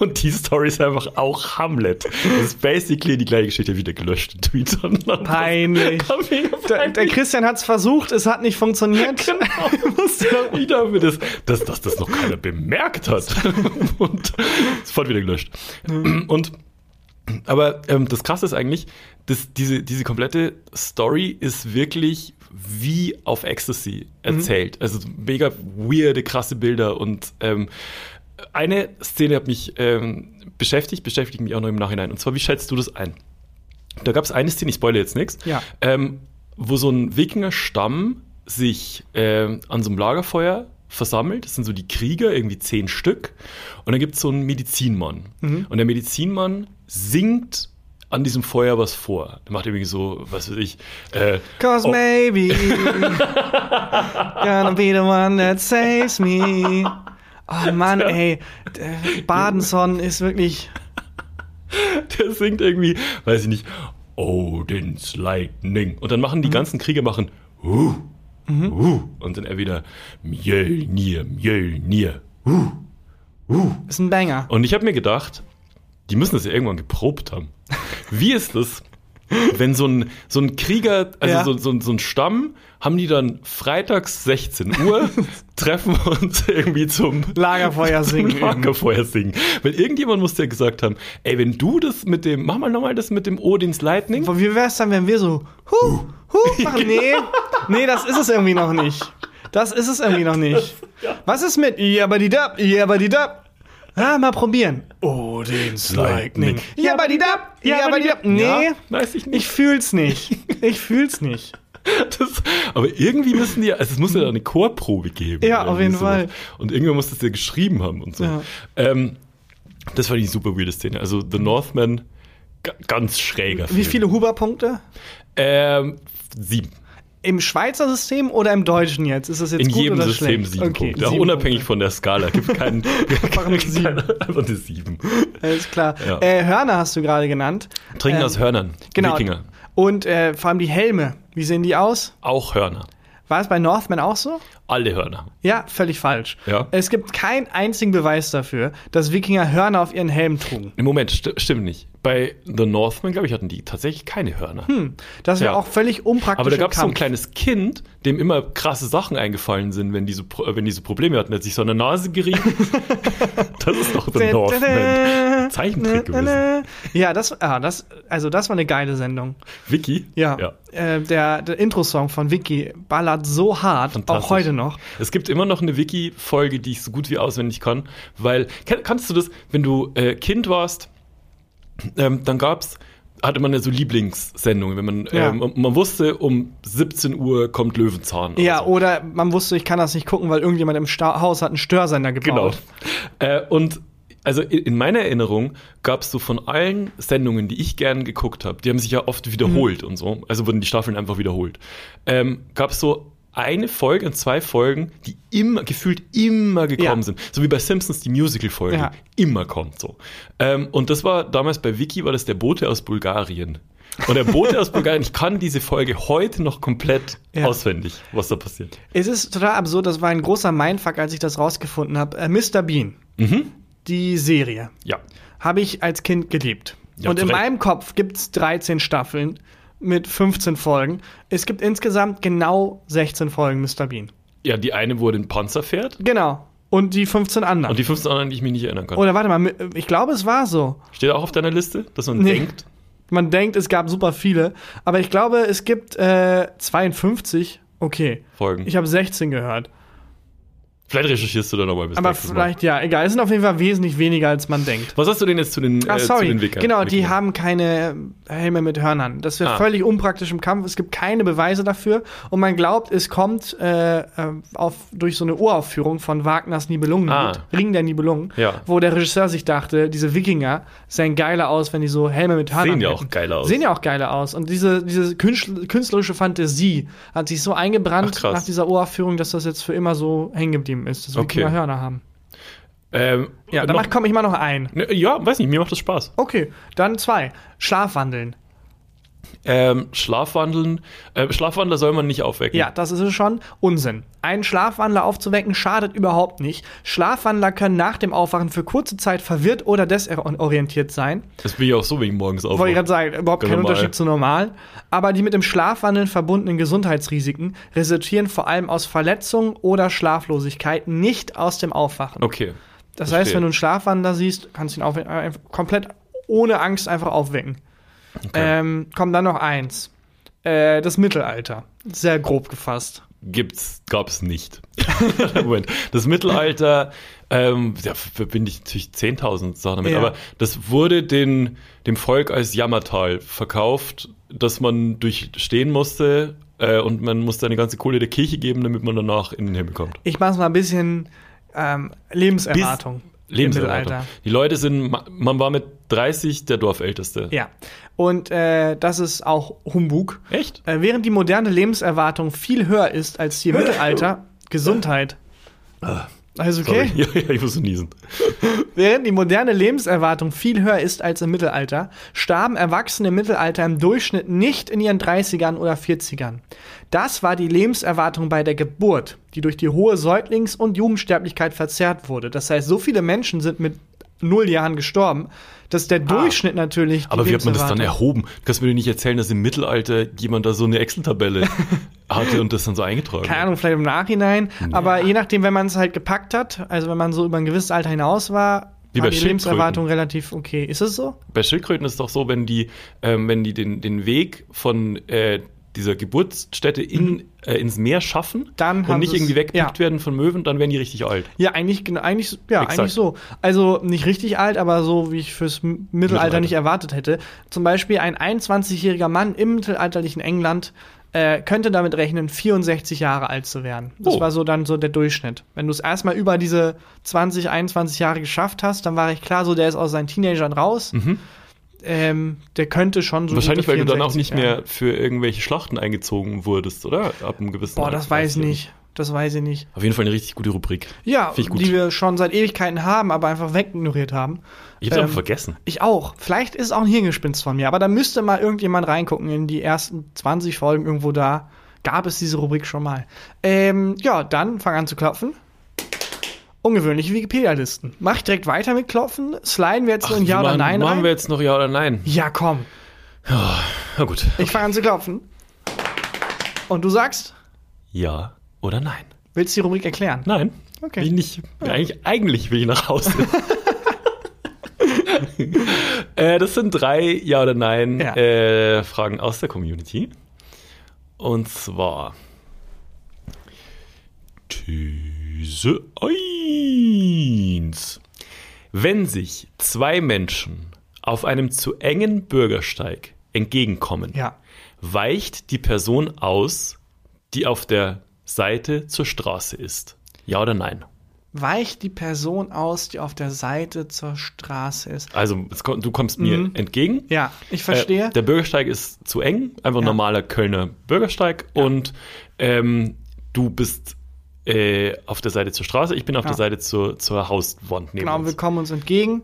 Speaker 3: und die Story ist einfach auch Hamlet. Das ist basically die gleiche Geschichte wie der gelöschte Tweet.
Speaker 2: Peinlich. Der, der Christian hat es versucht, es hat nicht funktioniert. Noch-
Speaker 3: Ich dachte mir, dass, dass, dass das noch keiner bemerkt hat. Und sofort wieder gelöscht. Und aber ähm, das Krasse ist eigentlich, dass diese, diese komplette Story ist wirklich wie auf Ecstasy erzählt. Also mega weirde, krasse Bilder und ähm, eine Szene hat mich ähm, beschäftigt, beschäftigt mich auch noch im Nachhinein. Und zwar, wie schätzt du das ein? Da gab es eine Szene, ich spoilere jetzt nichts,
Speaker 2: Ja.
Speaker 3: ähm, wo so ein Wikinger-Stamm sich ähm, an so einem Lagerfeuer versammelt. Das sind so die Krieger, irgendwie zehn Stück. Und dann gibt es so einen Medizinmann. Und der Medizinmann singt an diesem Feuer was vor. Der macht irgendwie so, was weiß ich, äh,
Speaker 2: Cause
Speaker 3: oh,
Speaker 2: maybe gonna be the one that saves me. Oh Mann, ey. Badenson ist wirklich.
Speaker 3: der singt irgendwie, weiß ich nicht, Odin's Lightning. Und dann machen die ganzen Krieger machen, uh, uh, und dann er wieder, Mjölnir, Mjölnir, uh.
Speaker 2: Ist ein Banger.
Speaker 3: Und ich habe mir gedacht, die müssen das ja irgendwann geprobt haben. Wie ist das, wenn so ein, so ein Krieger, also
Speaker 2: Ja.
Speaker 3: so, so, so ein Stamm, haben die dann freitags 16 Uhr, treffen uns irgendwie zum
Speaker 2: Lagerfeuer singen.
Speaker 3: zum Lagerfeuer singen. Weil irgendjemand muss ja gesagt haben, ey, wenn du das mit dem, mach mal nochmal das mit dem Odins Lightning.
Speaker 2: Wie wär's dann, wenn wir so, huh, huh, machen? Nee, nee, das ist es irgendwie noch nicht. Das ist es irgendwie noch nicht. Was ist mit Jabadidab, Jabadidab? Ah, mal probieren. Odins Lightning. Jabadidab, Jabadidab. Nee,
Speaker 3: Ja, weiß ich nicht.
Speaker 2: ich fühl's nicht. Ich fühl's nicht.
Speaker 3: Das, aber irgendwie müssen die, also es muss ja eine Chorprobe geben.
Speaker 2: Ja, auf jeden
Speaker 3: sowas.
Speaker 2: Fall.
Speaker 3: Und irgendwer muss das ja geschrieben haben und so.
Speaker 2: Ja.
Speaker 3: Ähm, das war die super weirde Szene. Also The Northman, ga- ganz schräger
Speaker 2: Wie
Speaker 3: Film.
Speaker 2: viele Huber-Punkte?
Speaker 3: Ähm, sieben.
Speaker 2: Im Schweizer System oder im Deutschen jetzt? Ist das jetzt
Speaker 3: In
Speaker 2: gut
Speaker 3: jedem
Speaker 2: oder
Speaker 3: System
Speaker 2: schlecht?
Speaker 3: sieben
Speaker 2: Okay,
Speaker 3: Punkte. Auch
Speaker 2: sieben
Speaker 3: unabhängig
Speaker 2: Punkte.
Speaker 3: von der Skala. Gibt keinen.
Speaker 2: Einfach eine sieben.
Speaker 3: Einfach eine sieben.
Speaker 2: Alles klar.
Speaker 3: Ja.
Speaker 2: Äh, Hörner hast du gerade genannt.
Speaker 3: Trinken
Speaker 2: Ähm,
Speaker 3: aus Hörnern.
Speaker 2: Genau.
Speaker 3: Wikinger.
Speaker 2: Und äh, vor allem die Helme. Wie sehen die aus?
Speaker 3: Auch Hörner.
Speaker 2: War es bei Northman auch so?
Speaker 3: Alle Hörner.
Speaker 2: Ja, völlig falsch.
Speaker 3: Ja.
Speaker 2: Es gibt keinen einzigen Beweis dafür, dass Wikinger Hörner auf ihren Helm trugen.
Speaker 3: Im Moment, sti stimmt nicht. Bei The Northman, glaube ich, hatten die tatsächlich keine Hörner.
Speaker 2: Das wäre
Speaker 3: Ja.
Speaker 2: auch völlig unpraktisch.
Speaker 3: Aber da gab es so ein kleines Kind, dem immer krasse Sachen eingefallen sind, wenn die so, äh, wenn die so Probleme hatten. Er hat sich so der Nase gerieben. das ist doch The Northman. Zeichentrick gewesen.
Speaker 2: Ja, das, ah, das, also das war eine geile Sendung.
Speaker 3: Vicky?
Speaker 2: Ja.
Speaker 3: ja.
Speaker 2: Äh, der der Intro-Song von Vicky ballert so hart, auch heute noch.
Speaker 3: Es gibt immer noch eine Wiki-Folge, die ich so gut wie auswendig kann, weil, kann, kannst du das, wenn du äh, Kind warst, ähm, dann gab's, hatte man ja so Lieblingssendungen, wenn man,
Speaker 2: Ja.
Speaker 3: ähm, man wusste, um 17 Uhr kommt Löwenzahn. oder
Speaker 2: Ja,
Speaker 3: so.
Speaker 2: oder man wusste, ich kann das nicht gucken, weil irgendjemand im Sta Haus hat einen Störsender
Speaker 3: Genau.
Speaker 2: gebaut.
Speaker 3: Äh, und also in in meiner Erinnerung gab es so von allen Sendungen, die ich gern geguckt habe, die haben sich ja oft wiederholt und so, also wurden die Staffeln einfach wiederholt, ähm, gab es so eine Folge und zwei Folgen, die immer, gefühlt immer gekommen
Speaker 2: Ja.
Speaker 3: sind. So wie bei Simpsons die Musical-Folge.
Speaker 2: Ja.
Speaker 3: Immer kommt so. Ähm, und das war damals bei Vicky, war das der Bote aus Bulgarien. Und der Bote aus Bulgarien, ich kann diese Folge heute noch komplett
Speaker 2: Ja.
Speaker 3: auswendig, was da passiert.
Speaker 2: Es ist total absurd, das war ein großer Mindfuck, als ich das rausgefunden habe. Äh, Mr. Bean,
Speaker 3: Mhm.
Speaker 2: die Serie,
Speaker 3: Ja.
Speaker 2: habe ich als Kind geliebt. Und in
Speaker 3: Recht.
Speaker 2: meinem Kopf gibt es 13 Staffeln mit 15 Folgen. Es gibt insgesamt genau 16 Folgen Mr. Bean.
Speaker 3: Ja, die eine, wo er den Panzer fährt
Speaker 2: Genau. Und die 15 anderen.
Speaker 3: und die 15 anderen, die ich mich nicht erinnern kann.
Speaker 2: Oder warte mal, ich glaube, es war so.
Speaker 3: Steht auch auf deiner Liste, dass man
Speaker 2: Nee.
Speaker 3: denkt?
Speaker 2: Man denkt, es gab super viele, aber ich glaube, es gibt äh, 52. Okay.
Speaker 3: Folgen.
Speaker 2: Ich habe 16 gehört.
Speaker 3: Vielleicht recherchierst du da nochmal bis
Speaker 2: Aber
Speaker 3: nächstes Mal.
Speaker 2: vielleicht, ja, egal. Es sind auf jeden Fall wesentlich weniger, als man denkt.
Speaker 3: Was hast du denn jetzt zu den,
Speaker 2: Ach,
Speaker 3: äh, zu
Speaker 2: sorry.
Speaker 3: den Wickern?
Speaker 2: genau, die haben keine Helme mit Hörnern. Das wäre
Speaker 3: Ah.
Speaker 2: völlig unpraktisch im Kampf. Es gibt keine Beweise dafür. Und man glaubt, es kommt äh, äh, auf, durch so eine Uraufführung von Wagners Nibelungenlied,
Speaker 3: Ah.
Speaker 2: Ring der Nibelungen,
Speaker 3: Ja.
Speaker 2: wo der Regisseur sich dachte, diese Wikinger sehen geiler aus, wenn die so Helme mit Hörnern
Speaker 3: Sehen ja auch geiler aus.
Speaker 2: Sehen ja auch geiler aus. Und diese, diese künstl- künstlerische Fantasie hat sich so eingebrannt
Speaker 3: Ach,
Speaker 2: nach dieser Uraufführung, dass das jetzt für immer so hängen geblieben ist, dass
Speaker 3: Okay.
Speaker 2: Wikinger Hörner haben.
Speaker 3: Ähm,
Speaker 2: Ja, dann komme ich mal noch ein.
Speaker 3: Ne, ja, weiß nicht, mir macht das Spaß.
Speaker 2: Okay, dann zwei. Schlafwandeln.
Speaker 3: Ähm, Schlafwandeln, äh, Schlafwandler soll man nicht aufwecken.
Speaker 2: Ja, das ist es schon. Unsinn. Einen Schlafwandler aufzuwecken schadet überhaupt nicht. Schlafwandler können nach dem Aufwachen für kurze Zeit verwirrt oder desorientiert sein.
Speaker 3: Das bin ich auch so wegen morgens
Speaker 2: Wollte ich gerade sagen, überhaupt kein
Speaker 3: Normal.
Speaker 2: Unterschied zu normal. Aber die mit dem Schlafwandeln verbundenen Gesundheitsrisiken resultieren vor allem aus Verletzungen oder Schlaflosigkeit, nicht aus dem Aufwachen.
Speaker 3: Okay.
Speaker 2: das
Speaker 3: verstehe.
Speaker 2: heißt, wenn du einen Schlafwandler siehst, kannst du ihn komplett ohne Angst einfach aufwecken. Ähm, kommt dann noch eins. Äh, das Mittelalter. Sehr grob gefasst.
Speaker 3: gibt's, gab es nicht. Moment. Das Mittelalter, ähm, ja, verbinde ich natürlich 10.000 Sachen damit,
Speaker 2: Ja.
Speaker 3: aber das wurde den, dem Volk als Jammertal verkauft, dass man durchstehen musste äh, und man musste eine ganze Kohle der Kirche geben, damit man danach in den Himmel kommt.
Speaker 2: Ich mach's mal ein bisschen ähm, Lebenserwartung. im
Speaker 3: Lebenserwartung. Die Leute sind, ma- man war mit 30 der Dorfälteste.
Speaker 2: Ja. Und äh, das ist auch Humbug.
Speaker 3: Echt?
Speaker 2: Äh, während die moderne Lebenserwartung viel höher ist als die im Mittelalter, Gesundheit. Also okay.
Speaker 3: Ja, ja, ich muss so niesen.
Speaker 2: Während die moderne Lebenserwartung viel höher ist als im Mittelalter, starben Erwachsene im Mittelalter im Durchschnitt nicht in ihren 30ern oder 40ern. Das war die Lebenserwartung bei der Geburt, die durch die hohe Säuglings- und Jugendsterblichkeit verzerrt wurde. Das heißt, so viele Menschen sind mit null Jahren gestorben, dass der Durchschnitt natürlich. die
Speaker 3: Ah. Aber wie hat man das dann erhoben? Du kannst mir doch nicht erzählen, dass im Mittelalter jemand da so eine Excel-Tabelle hatte und das dann so eingetragen
Speaker 2: Keine. Ahnung, vielleicht im Nachhinein. Aber je nachdem, wenn man es halt gepackt hat, also wenn man so über ein gewisses Alter hinaus war,
Speaker 3: Wie
Speaker 2: war
Speaker 3: bei
Speaker 2: die. Lebenserwartung relativ okay. Ist es so?
Speaker 3: Bei Schildkröten ist es doch so, wenn die, ähm, wenn die den, den Weg von äh, dieser Geburtsstätte in, äh, ins Meer schaffen
Speaker 2: Mhm. Dann
Speaker 3: und nicht irgendwie weggepickt
Speaker 2: ja.
Speaker 3: werden von Möwen, dann werden die richtig alt.
Speaker 2: Ja, eigentlich, eigentlich, ja,
Speaker 3: Exakt.
Speaker 2: eigentlich so. Also nicht richtig alt, aber so, wie ich fürs Mittelalter
Speaker 3: Mittelalter.
Speaker 2: nicht erwartet hätte. Zum Beispiel ein 21-jähriger Mann im mittelalterlichen England äh, könnte damit rechnen, 64 Jahre alt zu werden. Das
Speaker 3: Oh.
Speaker 2: war so dann so der Durchschnitt. Wenn du es erstmal über diese 20, 21 Jahre geschafft hast, dann war ich klar, so der ist aus seinen Teenagern raus. Ähm, der könnte schon so.
Speaker 3: Wahrscheinlich, weil du dann auch
Speaker 2: 64
Speaker 3: nicht mehr für irgendwelche Schlachten eingezogen wurdest, oder? Ab einem gewissen
Speaker 2: Boah, das weiß ich nicht. Das weiß ich nicht.
Speaker 3: Auf jeden Fall eine richtig gute Rubrik.
Speaker 2: Ja, die wir schon seit Ewigkeiten haben, aber einfach wegignoriert haben.
Speaker 3: Ich hab's
Speaker 2: Ähm,
Speaker 3: einfach vergessen.
Speaker 2: Ich auch. Vielleicht ist es auch ein Hirngespinst von mir, aber da müsste mal irgendjemand reingucken in die ersten 20 Folgen irgendwo da. Gab es diese Rubrik schon mal. Ähm, ja, dann fang an zu klopfen. Ungewöhnliche Wikipedia-Listen. Mach ich direkt weiter mit Klopfen? Sliden wir jetzt so ein Ja
Speaker 3: wir
Speaker 2: oder
Speaker 3: machen,
Speaker 2: Nein
Speaker 3: Machen
Speaker 2: rein?
Speaker 3: wir jetzt noch Ja oder Nein?
Speaker 2: Ja, komm.
Speaker 3: Na gut.
Speaker 2: Ich fange an zu klopfen. Und du sagst,
Speaker 3: Ja oder Nein?
Speaker 2: willst du die Rubrik erklären?
Speaker 3: Nein.
Speaker 2: Okay.
Speaker 3: Will ich nicht. Eigentlich, eigentlich will ich nach Hause. äh, das sind drei Ja oder Nein
Speaker 2: Ja.
Speaker 3: äh, Fragen aus der Community. Und zwar These 1. Wenn sich zwei Menschen auf einem zu engen Bürgersteig entgegenkommen,
Speaker 2: Ja.
Speaker 3: weicht die Person aus, die auf der Seite zur Straße ist. Ja oder nein?
Speaker 2: Weicht die Person aus, die auf der Seite zur Straße ist?
Speaker 3: Also kommt- du kommst mir
Speaker 2: Mhm.
Speaker 3: entgegen.
Speaker 2: Ja, ich verstehe.
Speaker 3: Äh, der Bürgersteig ist zu eng, einfach ein
Speaker 2: Ja.
Speaker 3: normaler Kölner Bürgersteig. Und ähm, du bist äh, auf der Seite zur Straße, ich bin auf
Speaker 2: Ja.
Speaker 3: der Seite zur, zur Hauswand neben
Speaker 2: genau, wir
Speaker 3: uns.
Speaker 2: kommen uns entgegen.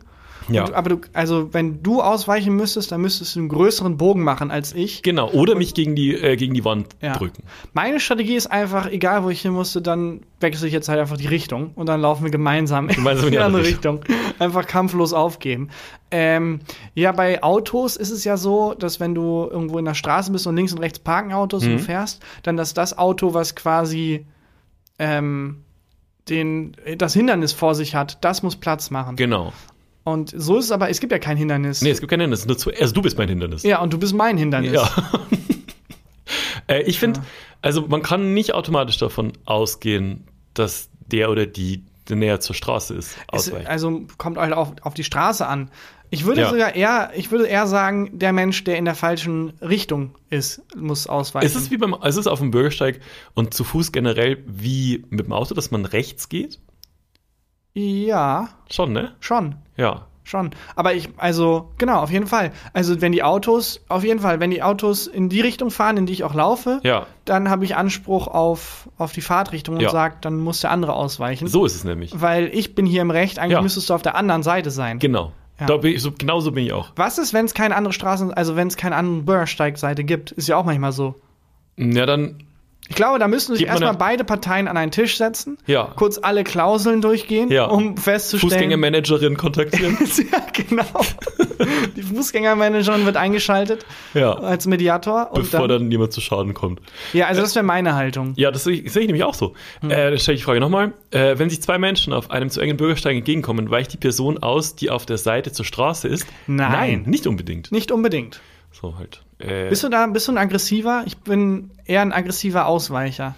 Speaker 3: Ja.
Speaker 2: Und, aber du, also wenn du ausweichen müsstest, dann müsstest du einen größeren Bogen machen als ich.
Speaker 3: Genau, oder mich gegen die, äh, gegen die Wand
Speaker 2: Ja.
Speaker 3: drücken.
Speaker 2: Meine Strategie ist einfach, egal wo ich hin musste, dann wechsle ich jetzt halt einfach die Richtung und dann laufen wir gemeinsam,
Speaker 3: Gemeinsam in die
Speaker 2: andere
Speaker 3: andere
Speaker 2: Richtung. Einfach kampflos aufgeben. Ähm, ja, bei Autos ist es ja so, dass wenn du irgendwo in der Straße bist und links und rechts parken Autos
Speaker 3: Mhm.
Speaker 2: und du fährst, dann dass das Auto, was quasi ähm, den, das Hindernis vor sich hat, das muss Platz machen.
Speaker 3: Genau.
Speaker 2: Und so ist es aber, es gibt ja kein Hindernis.
Speaker 3: Nee, es gibt kein Hindernis. Also du bist mein Hindernis.
Speaker 2: Ja, und du bist mein Hindernis.
Speaker 3: Ja. äh, ich finde, also man kann nicht automatisch davon ausgehen, dass der oder die näher zur Straße ist.
Speaker 2: Es, also kommt halt auf, auf die Straße an. Ich würde
Speaker 3: Ja.
Speaker 2: sogar eher, ich würde eher sagen, der Mensch, der in der falschen Richtung ist, muss ausweichen.
Speaker 3: ist es wie beim, ist es auf dem Bürgersteig und zu Fuß generell wie mit dem Auto, dass man rechts geht?
Speaker 2: ja,
Speaker 3: Schon, ne?
Speaker 2: schon.
Speaker 3: Ja.
Speaker 2: Schon. Aber ich, also, genau, auf jeden Fall. Also, wenn die Autos, auf jeden Fall, wenn die Autos in die Richtung fahren, in die ich auch laufe,
Speaker 3: Ja.
Speaker 2: dann habe ich Anspruch auf, auf die Fahrtrichtung und
Speaker 3: Ja.
Speaker 2: sage, dann muss der andere ausweichen.
Speaker 3: So ist es nämlich.
Speaker 2: Weil ich bin hier im Recht, eigentlich
Speaker 3: Ja.
Speaker 2: müsstest du auf der anderen Seite sein.
Speaker 3: Genau.
Speaker 2: Ja.
Speaker 3: Da bin ich, so, genau so bin ich auch.
Speaker 2: Was ist, wenn es keine andere Straßen, also wenn es keine andere Bürgersteigseite gibt? Ist ja auch manchmal so.
Speaker 3: Ja, dann,
Speaker 2: Ich glaube, da müssen sich erstmal beide Parteien an einen Tisch setzen,
Speaker 3: ja.
Speaker 2: kurz alle Klauseln durchgehen,
Speaker 3: Ja.
Speaker 2: um festzustellen.
Speaker 3: Fußgängermanagerin kontaktieren.
Speaker 2: ja, genau. Die Fußgängermanagerin wird eingeschaltet
Speaker 3: ja.
Speaker 2: als Mediator.
Speaker 3: Bevor
Speaker 2: dann,
Speaker 3: dann jemand zu Schaden kommt.
Speaker 2: ja, also das wäre meine Haltung.
Speaker 3: Ja, das sehe ich, sehe ich nämlich auch so.
Speaker 2: Hm.
Speaker 3: Äh, dann stelle ich die Frage nochmal. Äh, wenn sich zwei Menschen auf einem zu engen Bürgersteig entgegenkommen, weicht die Person aus, die auf der Seite zur Straße ist?
Speaker 2: Nein.
Speaker 3: nicht unbedingt.
Speaker 2: Nicht unbedingt.
Speaker 3: So halt. Äh,
Speaker 2: Bist du da, bist du ein aggressiver? Ich bin eher ein aggressiver Ausweicher.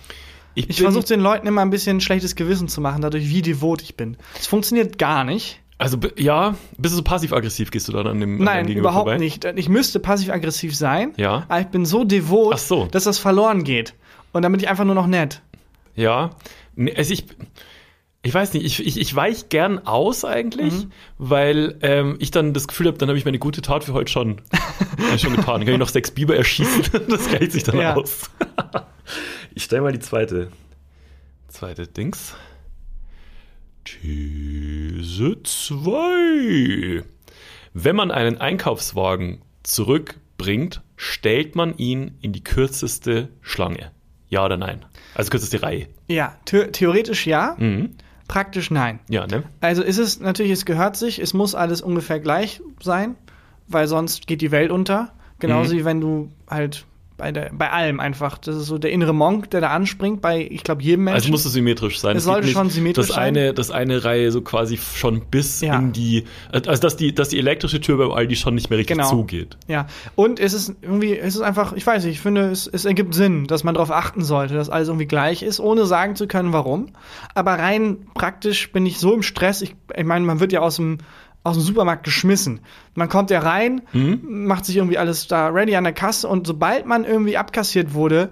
Speaker 2: Ich, ich versuche den Leuten immer ein bisschen ein schlechtes Gewissen zu machen, dadurch, wie devot ich bin. Es funktioniert gar nicht.
Speaker 3: Also ja, bist du so passiv-aggressiv gehst du dann an dem
Speaker 2: Nein,
Speaker 3: an
Speaker 2: überhaupt
Speaker 3: vorbei?
Speaker 2: nicht. Ich müsste passiv-aggressiv sein,
Speaker 3: Ja.
Speaker 2: aber ich bin so devot,
Speaker 3: so.
Speaker 2: dass das verloren geht. Und dann bin ich einfach nur noch nett.
Speaker 3: Ja. Also ich, ich weiß nicht, ich, ich, ich weich gern aus eigentlich,
Speaker 2: Mhm.
Speaker 3: weil ähm, ich dann das Gefühl habe, dann habe ich meine gute Tat für heute schon, äh, schon getan. Dann kann ich noch sechs Biber erschießen. Das gleicht sich dann
Speaker 2: Ja.
Speaker 3: aus. ich stelle mal die zweite. Zweite Dings. These 2. Wenn man einen Einkaufswagen zurückbringt, stellt man ihn in die kürzeste Schlange. Ja oder nein? Also kürzeste Reihe.
Speaker 2: Ja, the theoretisch ja,
Speaker 3: Mhm.
Speaker 2: Praktisch nein.
Speaker 3: Ja, ne?
Speaker 2: Also ist es natürlich, es gehört sich, es muss alles ungefähr gleich sein, weil sonst geht die Welt unter. Genauso
Speaker 3: Mhm.
Speaker 2: wie wenn du halt bei, der, bei allem einfach, das ist so der innere Monk, der da anspringt, bei, ich glaube, jedem Menschen.
Speaker 3: Also muss es symmetrisch sein.
Speaker 2: Es
Speaker 3: geht
Speaker 2: sollte
Speaker 3: nicht,
Speaker 2: schon symmetrisch
Speaker 3: dass
Speaker 2: sein.
Speaker 3: Eine, dass eine Reihe so quasi schon bis
Speaker 2: Ja.
Speaker 3: in die, also dass die, dass die elektrische Tür beim Aldi schon nicht mehr richtig
Speaker 2: Genau.
Speaker 3: zugeht.
Speaker 2: Ja, und es ist irgendwie, es ist einfach, ich weiß nicht, ich finde, es, es ergibt Sinn, dass man darauf achten sollte, dass alles irgendwie gleich ist, ohne sagen zu können, warum. Aber rein praktisch bin ich so im Stress, ich, ich meine, man wird ja aus dem, aus dem Supermarkt geschmissen. Man kommt ja rein,
Speaker 3: Mhm.
Speaker 2: macht sich irgendwie alles da ready an der Kasse und sobald man irgendwie abkassiert wurde,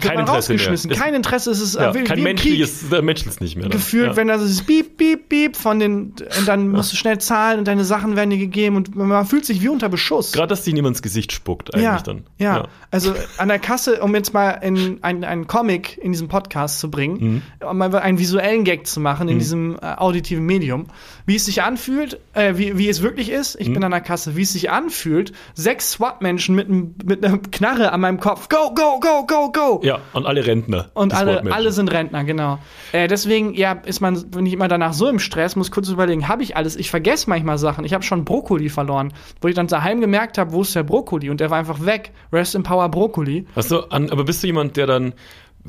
Speaker 2: wird
Speaker 3: Kein Interesse mehr.
Speaker 2: rausgeschmissen.
Speaker 3: Es-
Speaker 2: Kein Interesse, es ist
Speaker 3: Ja,
Speaker 2: äh, wie,
Speaker 3: kein
Speaker 2: wie
Speaker 3: menschliches, der menschelt nicht mehr. dann.
Speaker 2: gefühlt,
Speaker 3: ja.
Speaker 2: wenn da so dieses Beep, Beep, Beep von den, und dann musst du schnell zahlen und deine Sachen werden dir gegeben und man fühlt sich wie unter Beschuss.
Speaker 3: Gerade, dass sich niemand ins Gesicht spuckt, eigentlich
Speaker 2: ja,
Speaker 3: dann.
Speaker 2: Ja. also an der Kasse, um jetzt mal in einen, einen Comic in diesem Podcast zu bringen,
Speaker 3: Mhm.
Speaker 2: um mal einen visuellen Gag zu machen in diesem äh, auditiven Medium, wie es sich anfühlt, äh, wie, wie es wirklich ist,
Speaker 3: Mhm.
Speaker 2: ich bin an der Kasse, wie es sich anfühlt, sechs SWAT-Menschen mit, einem- mit einer Knarre an meinem Kopf, go, go, go, go, go.
Speaker 3: Ja, und alle Rentner.
Speaker 2: Und alle, alle sind Rentner, genau. Äh, deswegen, ja, ist man, bin ich immer danach so im Stress, muss kurz überlegen, habe ich alles? Ich vergesse manchmal Sachen. Ich habe schon Brokkoli verloren, wo ich dann daheim gemerkt habe, wo ist der Brokkoli? Und der war einfach weg. Rest in Power Brokkoli.
Speaker 3: An, aber bist du jemand, der dann,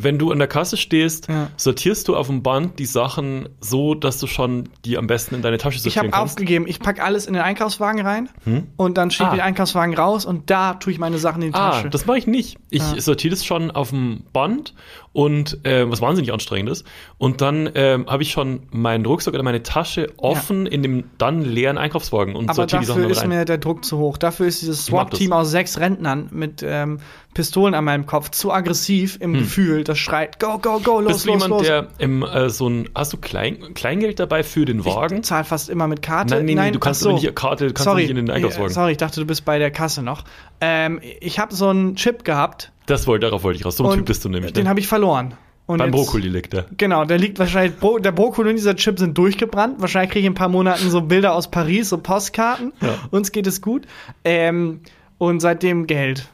Speaker 3: wenn du an der Kasse stehst,
Speaker 2: Ja.
Speaker 3: sortierst du auf dem Band die Sachen so, dass du schon die am besten in deine Tasche
Speaker 2: Ich
Speaker 3: sortieren
Speaker 2: habe
Speaker 3: kannst?
Speaker 2: aufgegeben, ich packe alles in den Einkaufswagen rein und dann schiebe
Speaker 3: Ah.
Speaker 2: ich den Einkaufswagen raus und da tue ich meine Sachen in die
Speaker 3: Ah,
Speaker 2: Tasche.
Speaker 3: das mache ich nicht. Ich
Speaker 2: Ah.
Speaker 3: sortiere das schon auf dem Band und äh, was wahnsinnig anstrengend ist. Und dann ähm, habe ich schon meinen Rucksack oder meine Tasche offen in dem dann leeren Einkaufswagen und
Speaker 2: Aber
Speaker 3: sortiere die Sachen
Speaker 2: dafür ist
Speaker 3: rein.
Speaker 2: mir der Druck zu hoch. Dafür ist dieses SWAT-Team
Speaker 3: das.
Speaker 2: aus sechs Rentnern mit ähm, Pistolen an meinem Kopf zu aggressiv im Gefühl. Das schreit, go, go, go, los,
Speaker 3: Hm. Bist du
Speaker 2: los,
Speaker 3: jemand,
Speaker 2: los.
Speaker 3: der im, äh, so ein, hast du Klein, Kleingeld dabei für den Wagen?
Speaker 2: Ich zahle fast immer mit Karte.
Speaker 3: Nein, nee, nee, du kannst
Speaker 2: so.
Speaker 3: nicht Karte, kannst
Speaker 2: sorry,
Speaker 3: nicht in den Einkaufswagen.
Speaker 2: Sorry, ich dachte, du bist bei der Kasse noch. Ähm, ich habe so einen Chip gehabt.
Speaker 3: Das wollte, darauf wollte ich raus. So ein Typ bist du nämlich.
Speaker 2: Den
Speaker 3: Ne?
Speaker 2: habe ich verloren. Und
Speaker 3: Beim
Speaker 2: jetzt-
Speaker 3: Brokkoli liegt der.
Speaker 2: Genau, der liegt wahrscheinlich, Bro der Brokkoli und dieser Chip sind durchgebrannt. Wahrscheinlich kriege ich in ein paar Monaten so Bilder aus Paris, so Postkarten.
Speaker 3: Ja.
Speaker 2: Uns geht es gut. Ähm, und seitdem Geld.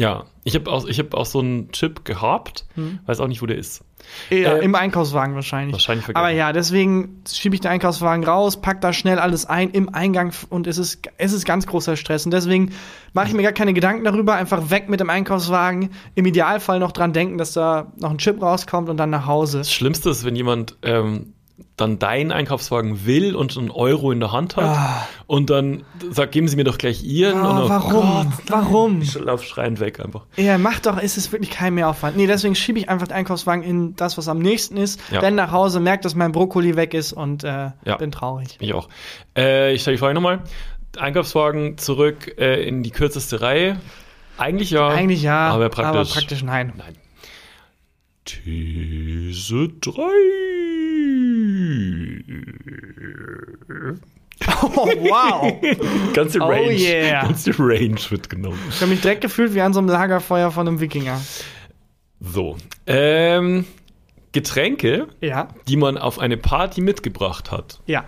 Speaker 3: Ja, ich habe auch, ich hab auch so einen Chip gehabt, weiß auch nicht, wo der ist.
Speaker 2: Ja,
Speaker 3: Äh,
Speaker 2: Im Einkaufswagen wahrscheinlich.
Speaker 3: wahrscheinlich vergessen.
Speaker 2: Aber ja, deswegen schiebe ich den Einkaufswagen raus, pack da schnell alles ein im Eingang und es ist, es ist ganz großer Stress. Und deswegen mache ich mir gar keine Gedanken darüber, einfach weg mit dem Einkaufswagen. Im Idealfall noch dran denken, dass da noch ein Chip rauskommt und dann nach Hause.
Speaker 3: Das Schlimmste ist, wenn jemand ähm, dann deinen Einkaufswagen will und einen Euro in der Hand hat
Speaker 2: Ah.
Speaker 3: und dann sagt, geben Sie mir doch gleich Ihren. Oh
Speaker 2: warum?
Speaker 3: Gott,
Speaker 2: Warum?
Speaker 3: Ich lauf schreiend weg einfach.
Speaker 2: Ja, mach doch, ist es wirklich kein Mehraufwand. Nee, deswegen schiebe ich einfach den Einkaufswagen in das, was am nächsten ist,
Speaker 3: Ja.
Speaker 2: dann nach Hause, merke, dass mein Brokkoli weg ist und äh,
Speaker 3: Ja.
Speaker 2: bin traurig.
Speaker 3: Ich auch. Äh, ich stelle die Frage nochmal. Einkaufswagen zurück äh, in die kürzeste Reihe. Eigentlich ja.
Speaker 2: Eigentlich ja,
Speaker 3: aber praktisch.
Speaker 2: aber praktisch nein.
Speaker 3: Nein. These 3.
Speaker 2: Oh, wow.
Speaker 3: Ganze
Speaker 2: Oh
Speaker 3: Range.
Speaker 2: yeah.
Speaker 3: Ganze Range wird genommen.
Speaker 2: Ich habe mich direkt gefühlt wie an so einem Lagerfeuer von einem Wikinger.
Speaker 3: So. Ähm, Getränke,
Speaker 2: Ja.
Speaker 3: die man auf eine Party mitgebracht hat
Speaker 2: Ja.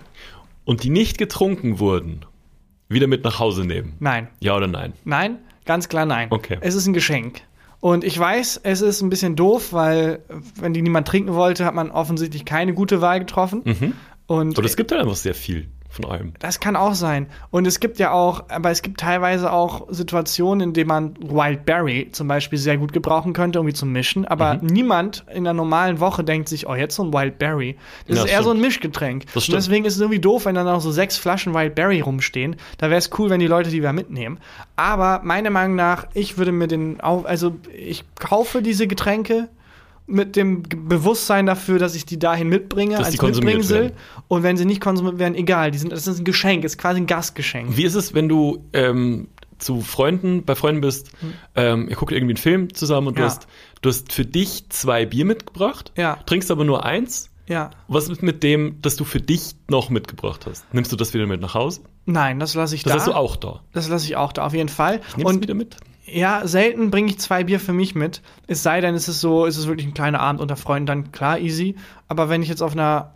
Speaker 3: und die nicht getrunken wurden, wieder mit nach Hause nehmen.
Speaker 2: Nein.
Speaker 3: Ja oder nein?
Speaker 2: Nein, ganz klar nein.
Speaker 3: Okay.
Speaker 2: Es ist ein Geschenk. Und ich weiß, es ist ein bisschen doof, weil wenn die niemand trinken wollte, hat man offensichtlich keine gute Wahl getroffen.
Speaker 3: Mhm.
Speaker 2: Und
Speaker 3: Und es gibt halt einfach sehr viel von allem.
Speaker 2: Das kann auch sein. Und es gibt ja auch, aber es gibt teilweise auch Situationen, in denen man Wildberry zum Beispiel sehr gut gebrauchen könnte, irgendwie zum Mischen. Aber
Speaker 3: Mhm.
Speaker 2: niemand in der normalen Woche denkt sich, oh, jetzt so ein Wildberry. Das
Speaker 3: Ja,
Speaker 2: ist eher so ein
Speaker 3: stimmt.
Speaker 2: Mischgetränk.
Speaker 3: Das
Speaker 2: Und
Speaker 3: stimmt.
Speaker 2: deswegen ist es irgendwie doof, wenn dann auch so sechs Flaschen Wildberry rumstehen. Da wäre es cool, wenn die Leute die wieder mitnehmen. Aber meiner Meinung nach, ich würde mir den, also ich kaufe diese Getränke mit dem Bewusstsein dafür, dass ich die dahin mitbringe,
Speaker 3: Dass
Speaker 2: als Mitbringsel.
Speaker 3: werden.
Speaker 2: Und wenn sie nicht konsumiert werden, egal. Die sind, das ist ein Geschenk, ist quasi ein Gastgeschenk.
Speaker 3: Wie ist es, wenn du ähm, zu Freunden, bei Freunden bist, ähm, ihr guckt irgendwie einen Film zusammen und du,
Speaker 2: Hm. Ja.
Speaker 3: hast, du hast für dich zwei Bier mitgebracht,
Speaker 2: Ja.
Speaker 3: trinkst aber nur eins.
Speaker 2: Ja.
Speaker 3: Was ist mit dem, das du für dich noch mitgebracht hast? Nimmst du das wieder mit nach Hause?
Speaker 2: Nein, das lasse ich
Speaker 3: Das
Speaker 2: da.
Speaker 3: hast du auch da.
Speaker 2: Das lasse ich auch da, auf jeden Fall.
Speaker 3: Nimmst du
Speaker 2: Und
Speaker 3: wieder mit?
Speaker 2: Ja, selten bringe ich zwei Bier für mich mit. Es sei denn, es ist so, es ist wirklich ein kleiner Abend unter Freunden, dann klar, easy. Aber wenn ich jetzt auf einer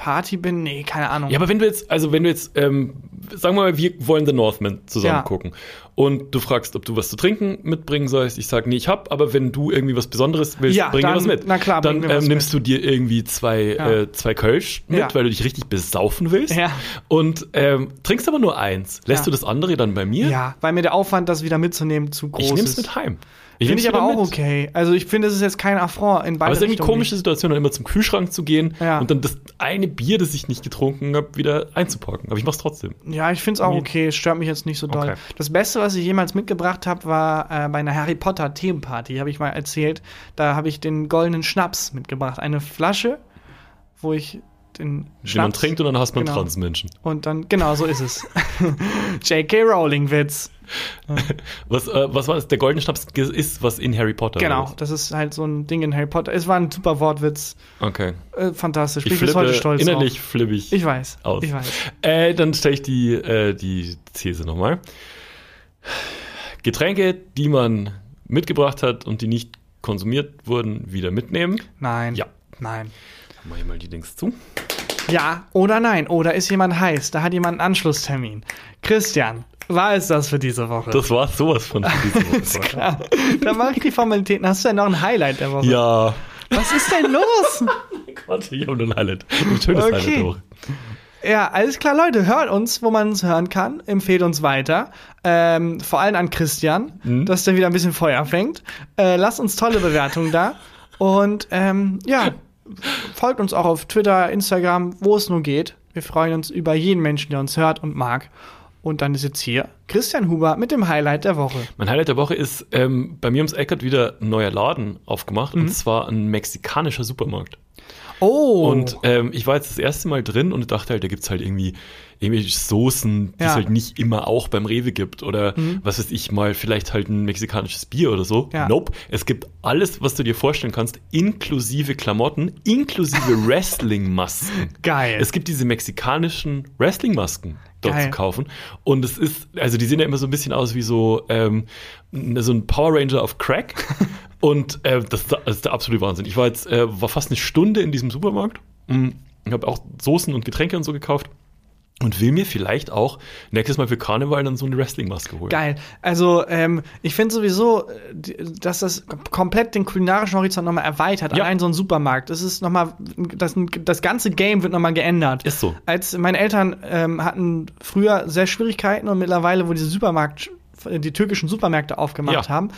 Speaker 2: Party bin, nee, keine Ahnung.
Speaker 3: Ja, aber wenn du jetzt, also wenn du jetzt, ähm, sagen wir mal, wir wollen The Northman zusammen
Speaker 2: Ja.
Speaker 3: gucken und du fragst, ob du was zu trinken mitbringen sollst, ich sag, nee, ich hab, aber wenn du irgendwie was Besonderes willst,
Speaker 2: Ja,
Speaker 3: bring dir
Speaker 2: dann-
Speaker 3: was mit.
Speaker 2: na klar,
Speaker 3: dann
Speaker 2: mir
Speaker 3: ähm, nimmst du dir irgendwie zwei,
Speaker 2: Ja.
Speaker 3: äh, zwei Kölsch mit,
Speaker 2: Ja.
Speaker 3: weil du dich richtig besaufen willst
Speaker 2: Ja.
Speaker 3: und ähm, trinkst aber nur eins. Lässt du das andere dann bei mir?
Speaker 2: ja, weil mir der Aufwand, das wieder mitzunehmen, zu groß
Speaker 3: Ich nehm's
Speaker 2: ist.
Speaker 3: mit heim. Ich
Speaker 2: Finde ich aber auch
Speaker 3: mit.
Speaker 2: okay. Also ich finde, es ist jetzt kein Affront in beide
Speaker 3: Aber es ist irgendwie eine komische Situation, dann immer zum Kühlschrank zu gehen
Speaker 2: Ja.
Speaker 3: und dann das eine Bier, das ich nicht getrunken habe, wieder einzupacken. Aber ich mach's trotzdem.
Speaker 2: Ja, ich finde es auch okay. Es stört mich jetzt nicht so doll.
Speaker 3: Okay.
Speaker 2: Das Beste, was ich jemals mitgebracht habe, war äh, bei einer Harry Potter Themenparty, habe ich mal erzählt. Da habe ich den goldenen Schnaps mitgebracht. Eine Flasche, wo ich den
Speaker 3: Den man
Speaker 2: Schnaps
Speaker 3: trinkt und dann hasst man
Speaker 2: Genau.
Speaker 3: Transmenschen.
Speaker 2: und dann genau so ist es. J.K. Rowling Witz.
Speaker 3: Was, äh, was war das? Der goldene Schnaps ist was in Harry Potter.
Speaker 2: Genau, das ist halt so ein Ding in Harry Potter. Es war ein super Wortwitz.
Speaker 3: Okay.
Speaker 2: Äh, fantastisch. Bin
Speaker 3: Ich
Speaker 2: ich bis heute stolz
Speaker 3: innerlich
Speaker 2: drauf.
Speaker 3: flippe ich.
Speaker 2: Ich weiß.
Speaker 3: aus.
Speaker 2: Ich weiß.
Speaker 3: Äh, dann stelle ich die, äh, die These nochmal. Getränke, die man mitgebracht hat und die nicht konsumiert wurden, wieder mitnehmen.
Speaker 2: Nein.
Speaker 3: Ja.
Speaker 2: Nein.
Speaker 3: Mache ich mal die Dings zu.
Speaker 2: Ja oder nein. Oder ist jemand heiß? Da hat jemand einen Anschlusstermin. Christian, war es das für diese Woche?
Speaker 3: Das war sowas von diese Woche.
Speaker 2: Klar. Dann mache ich die Formalitäten. Hast du denn noch ein Highlight der Woche?
Speaker 3: Ja.
Speaker 2: Was ist denn los?
Speaker 3: Gott, ich habe nur ein Highlight. Ein schönes
Speaker 2: Okay.
Speaker 3: Highlight der Woche.
Speaker 2: ja, alles klar, Leute. Hört uns, wo man uns hören kann. Empfehlt uns weiter. Ähm, vor allem an Christian,
Speaker 3: Mhm.
Speaker 2: dass der wieder ein bisschen Feuer fängt. Äh, lasst uns tolle Bewertungen da. Und ähm, ja, folgt uns auch auf Twitter, Instagram, wo es nur geht. Wir freuen uns über jeden Menschen, der uns hört und mag. Und dann ist jetzt hier Christian Huber mit dem Highlight der Woche.
Speaker 3: Mein Highlight der Woche ist, ähm, bei mir ums Eck hat wieder ein neuer Laden aufgemacht
Speaker 2: Mhm.
Speaker 3: und zwar ein mexikanischer Supermarkt.
Speaker 2: Oh.
Speaker 3: Und ähm, ich war jetzt das erste Mal drin und dachte halt, da gibt's halt irgendwie irgendwelche Soßen, die
Speaker 2: Ja.
Speaker 3: es halt nicht immer auch beim Rewe gibt. Oder was weiß ich mal, vielleicht halt ein mexikanisches Bier oder so.
Speaker 2: Ja.
Speaker 3: Nope. Es gibt alles, was du dir vorstellen kannst, inklusive Klamotten, inklusive Wrestling-Masken.
Speaker 2: Geil.
Speaker 3: Es gibt diese mexikanischen Wrestling-Masken dort
Speaker 2: Geil.
Speaker 3: zu kaufen. Und es ist, also die sehen ja immer so ein bisschen aus wie so, ähm, so ein Power Ranger auf Crack. Und äh, das, das ist der absolute Wahnsinn. Ich war jetzt, äh, war fast eine Stunde in diesem Supermarkt. Mm, Ich habe auch Soßen und Getränke und so gekauft. Und will mir vielleicht auch nächstes Mal für Karneval dann so eine Wrestling-Maske holen.
Speaker 2: Geil. Also, ähm, ich finde sowieso, äh, dass das komplett den kulinarischen Horizont nochmal erweitert.
Speaker 3: Ja.
Speaker 2: Allein so ein Supermarkt. Das ist nochmal, das, das ganze Game wird nochmal geändert.
Speaker 3: Ist so.
Speaker 2: Als meine Eltern ähm, hatten früher sehr Schwierigkeiten und mittlerweile, wo diese Supermarkt, die türkischen Supermärkte aufgemacht
Speaker 3: Ja.
Speaker 2: haben,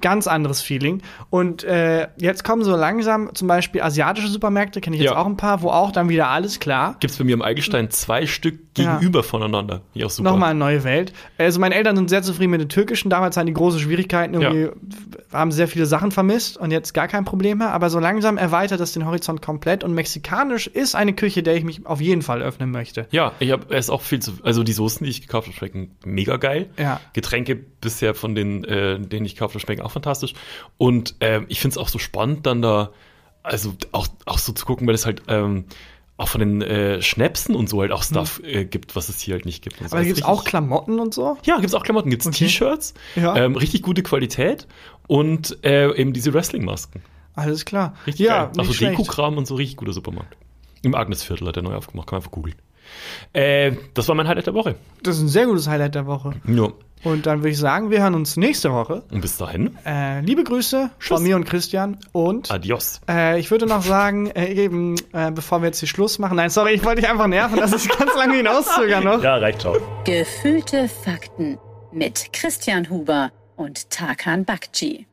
Speaker 2: ganz anderes Feeling. Und äh, jetzt kommen so langsam zum Beispiel asiatische Supermärkte, kenne ich jetzt
Speaker 3: Ja.
Speaker 2: auch ein paar, wo auch dann wieder alles klar.
Speaker 3: Gibt's bei mir im Eigelstein zwei Stück
Speaker 2: Ja.
Speaker 3: gegenüber voneinander. Ja, auch super.
Speaker 2: Nochmal eine neue Welt. Also meine Eltern sind sehr zufrieden mit den türkischen. Damals hatten die große Schwierigkeiten, irgendwie haben sehr viele Sachen vermisst und jetzt gar kein Problem mehr. Aber so langsam erweitert das den Horizont komplett. Und mexikanisch ist eine Küche, der ich mich auf jeden Fall öffnen möchte.
Speaker 3: Ja, ich habe es auch viel zu. Also die Soßen, die ich gekauft habe, schmecken mega geil.
Speaker 2: Ja.
Speaker 3: Getränke bisher von den, äh, denen ich gekauft habe, schmecken auch fantastisch. Und ähm, ich finde es auch so spannend, dann da, also auch, auch so zu gucken, weil es halt ähm, auch von den äh, Schnäpsen und so halt auch Stuff äh, gibt, was es hier halt nicht gibt. So.
Speaker 2: Aber
Speaker 3: Das
Speaker 2: gibt es auch Klamotten und so?
Speaker 3: Ja, gibt's auch Klamotten, gibt's
Speaker 2: Okay.
Speaker 3: T-Shirts,
Speaker 2: Ja.
Speaker 3: ähm, richtig gute Qualität und äh, eben diese Wrestling-Masken.
Speaker 2: Alles klar.
Speaker 3: Richtig
Speaker 2: ja,
Speaker 3: geil. Also. Deko-Kram und so richtig guter Supermarkt. Im Agnesviertel hat der neu aufgemacht, kann man einfach googeln. Äh, das war mein Highlight der Woche.
Speaker 2: Das ist ein sehr gutes Highlight der Woche.
Speaker 3: Ja.
Speaker 2: Und dann würde ich sagen, wir hören uns nächste Woche.
Speaker 3: Und bis dahin,
Speaker 2: Äh, liebe Grüße
Speaker 3: Tschüss.
Speaker 2: von mir und Christian. Und
Speaker 3: adios.
Speaker 2: Äh, ich würde noch sagen, äh, eben, äh, bevor wir jetzt hier Schluss machen, nein, sorry, ich wollte dich einfach nerven, dass ich ganz lange hinauszögern noch.
Speaker 3: Ja, reicht, ciao.
Speaker 1: Gefühlte Fakten mit Christian Huber und Tarkan Bakci.